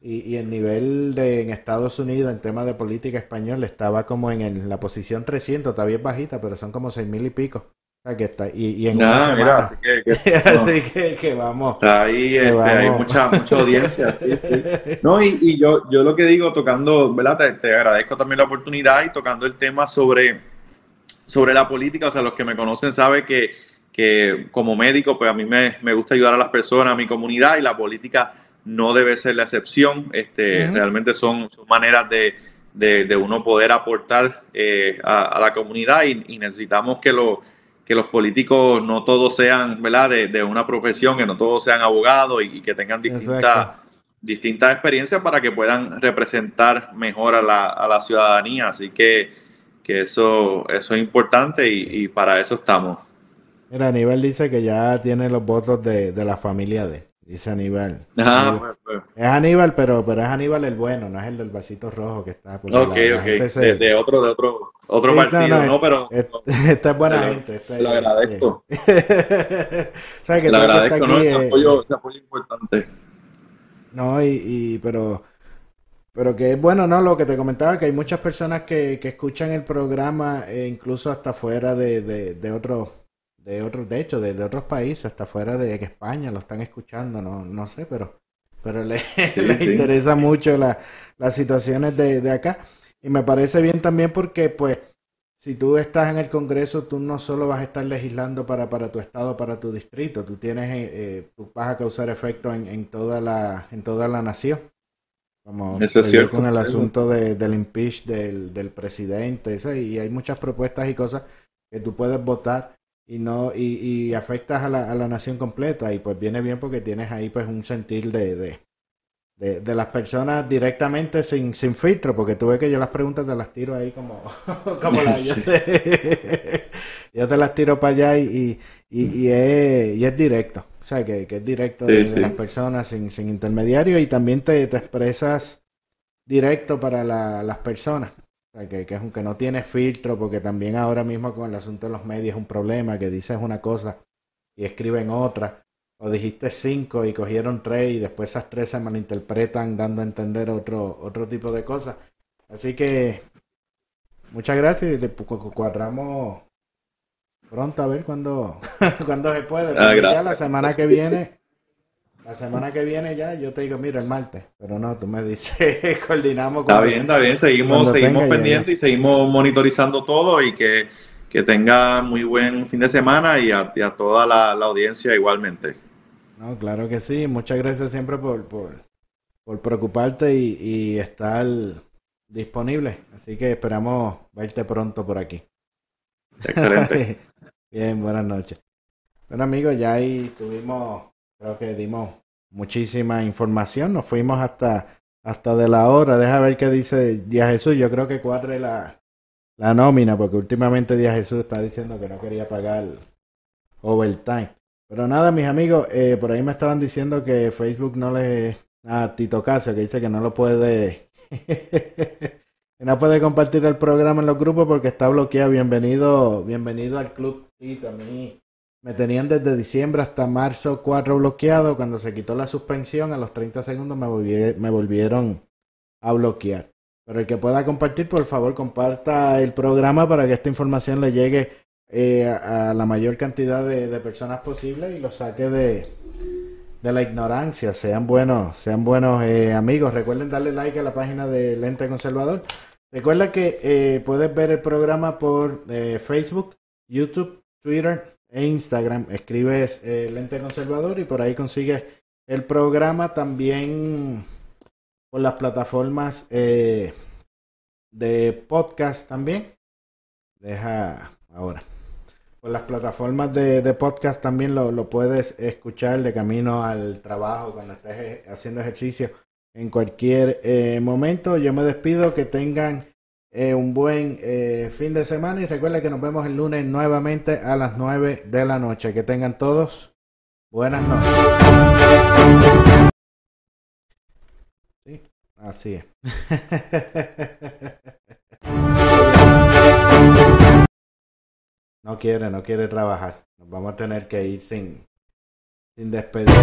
Y, y el nivel de en Estados Unidos en temas de política español estaba como en, el- la posición 300 todavía es bajita pero son como seis mil y pico sea que está y, y en una Nada, mira, semana así que, que- así que, que vamos Ahí que este, hay mucha, mucha audiencia. sí, sí. No, y, y yo, yo lo que digo, tocando, ¿verdad? Te, te agradezco también la oportunidad y tocando el tema sobre, sobre la política. O sea, los que me conocen saben que, que como médico, pues a mí me, me, gusta ayudar a las personas, a mi comunidad y la política no debe ser la excepción. Este, Realmente son, maneras de, de, uno poder aportar eh, a, la comunidad y, necesitamos que, lo, que los políticos no todos sean ¿verdad? De, de una profesión, que no todos sean abogados y, que tengan distintas, distintas experiencias para que puedan representar mejor a la, a la ciudadanía. Así que, que eso, eso es importante y, y para eso estamos. Mira, Aníbal dice que ya tiene los votos de, de la familia de. Dice Aníbal. Pues, pues. Es Aníbal, pero, pero es Aníbal el bueno, no es el del vasito rojo que está. Ok, ok. de, otro, de otro, otro partido, no, Pero. Esta es buena gente. lo agradezco. ¿Sabes que lo agradezco, aquí, ¿no? Ese apoyo, ese apoyo importante. No, y, y pero. Pero que es bueno, ¿no? Lo que te comentaba, que hay muchas personas que, que escuchan el programa, e incluso hasta fuera de, de, de otros de otros, de hecho, de, otros países, hasta fuera de España, lo están escuchando, no, no sé, pero, pero le, interesa mucho la, las situaciones de, de acá. Y me parece bien también porque, pues, si tú estás en el Congreso, tú no solo vas a estar legislando para, para tu estado, para tu distrito, tú tienes, eh, eh tú vas a causar efecto en, en, toda la, en toda la nación. Como Eso es con el asunto de, del impeach del, del presidente, eso, y hay muchas propuestas y cosas que tú puedes votar y no y, y afectas a la, a la nación completa y pues viene bien porque tienes ahí pues un sentir de, de, de, las personas directamente sin, sin filtro porque tú ves que yo las preguntas te las tiro ahí como, como la, yo, te, yo te las tiro para allá y, y, y, es, y es directo o sea que, que es directo de, las personas sin, sin intermediario y también te, te expresas directo para la, las personas que, que, es un, que no tiene filtro, porque también ahora mismo con el asunto de los medios es un problema, que dices una cosa y escriben otra, o dijiste cinco y cogieron tres y después esas tres se malinterpretan dando a entender otro, otro tipo de cosas. Así que muchas gracias y cuadramos pronto a ver cuándo, cuando se puede. Ah, ya la semana que viene la semana que viene ya yo te digo, mira, el martes. Pero no, tú me dices, coordinamos. Está bien, está bien. Seguimos, seguimos pendientes y seguimos monitorizando todo y que, que, tenga muy buen fin de semana y a, toda la, audiencia igualmente. No, claro que sí. Muchas gracias siempre por, por, por preocuparte y, y estar disponible. Así que esperamos verte pronto por aquí. Excelente. bien, buenas noches. Bueno amigos, ya ahí tuvimos Creo que dimos muchísima información. Nos fuimos hasta, hasta de la hora. Deja ver qué dice Díaz Jesús. Yo creo que cuadre la, la nómina, porque últimamente Díaz Jesús está diciendo que no quería pagar overtime. Pero nada, mis amigos, eh, por ahí me estaban diciendo que Facebook no le... A Tito Casio, que dice que no lo puede... que no puede compartir el programa en los grupos porque está bloqueado. Bienvenido, bienvenido al club Tito. A mí me tenían desde diciembre hasta marzo 4 bloqueado. Cuando se quitó la suspensión, a los 30 segundos me, volvieron a bloquear. Pero el que pueda compartir, por favor, comparta el programa para que esta información le llegue eh, a, la mayor cantidad de, personas posible y lo saque de, de, la ignorancia. Sean buenos, sean buenos eh, amigos. Recuerden darle like a la página de Lente Conservador. Recuerda que eh, puedes ver el programa por Facebook, YouTube, Twitter e Instagram. Escribes eh, Lente Conservador y por ahí consigues el programa también por las plataformas eh, de podcast también. Deja ahora. Por las plataformas de, de podcast también lo, lo, puedes escuchar de camino al trabajo, cuando estés haciendo ejercicio en cualquier eh, momento. Yo me despido, que tengan eh, un buen eh, fin de semana y recuerden que nos vemos el lunes nuevamente a las 9 de la noche. Que tengan todos buenas noches. Sí, así es. No quiere, no quiere trabajar. Nos vamos a tener que ir sin, sin despedir.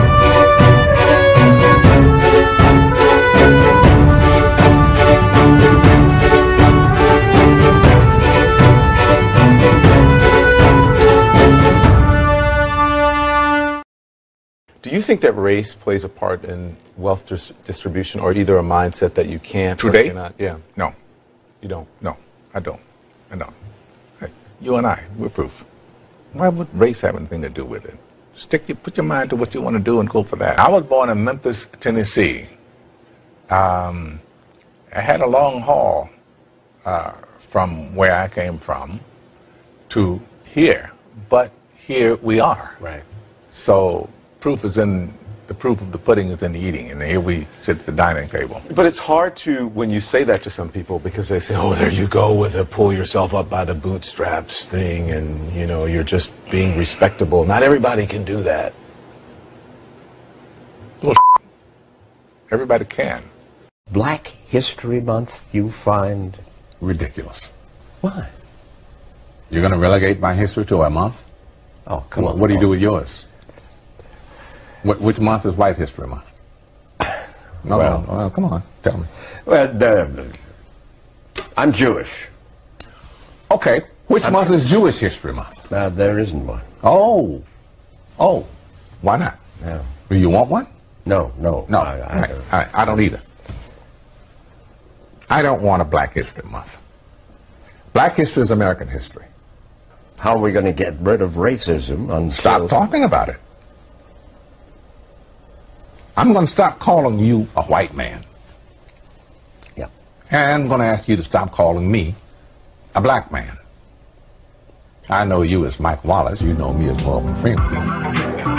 Do you think that race plays a part in wealth dis- distribution, or either a mindset that you can't today? Or cannot? Yeah. No. You don't. No, I don't. I don't. Hey, you and I, we're proof. Why would race have anything to do with it? Stick your, put your mind to what you want to do and go for that. I was born in Memphis, Tennessee. Um, I had a long haul uh, from where I came from to here, but here we are. Right. So proof is in the proof of the pudding is in the eating, and here we sit at the dining table. But it's hard to, when you say that to some people, because they say, oh, there you go with a pull yourself up by the bootstraps thing, and, you know, you're just being respectable. Not everybody can do that. Well, everybody can. Black History Month, you find ridiculous. Why? You're going to relegate my history to a month? Oh, come what, on. What do you do with yours? What, which month is White History Month? No, Well- no, no, come on, tell me. Well, the, I'm Jewish. Okay, which month is Jewish History Month? Uh, there isn't one. Oh, oh, why not? No. Do you want one? No, no. No, I, I, right, I, I don't either. I don't want a Black History Month. Black history is American history. How are we going to get rid of racism until... Stop talking about it. I'm going to stop calling you a white man. Yeah. And I'm going to ask you to stop calling me a black man. I know you as Mike Wallace. You know me as Morgan Freeman.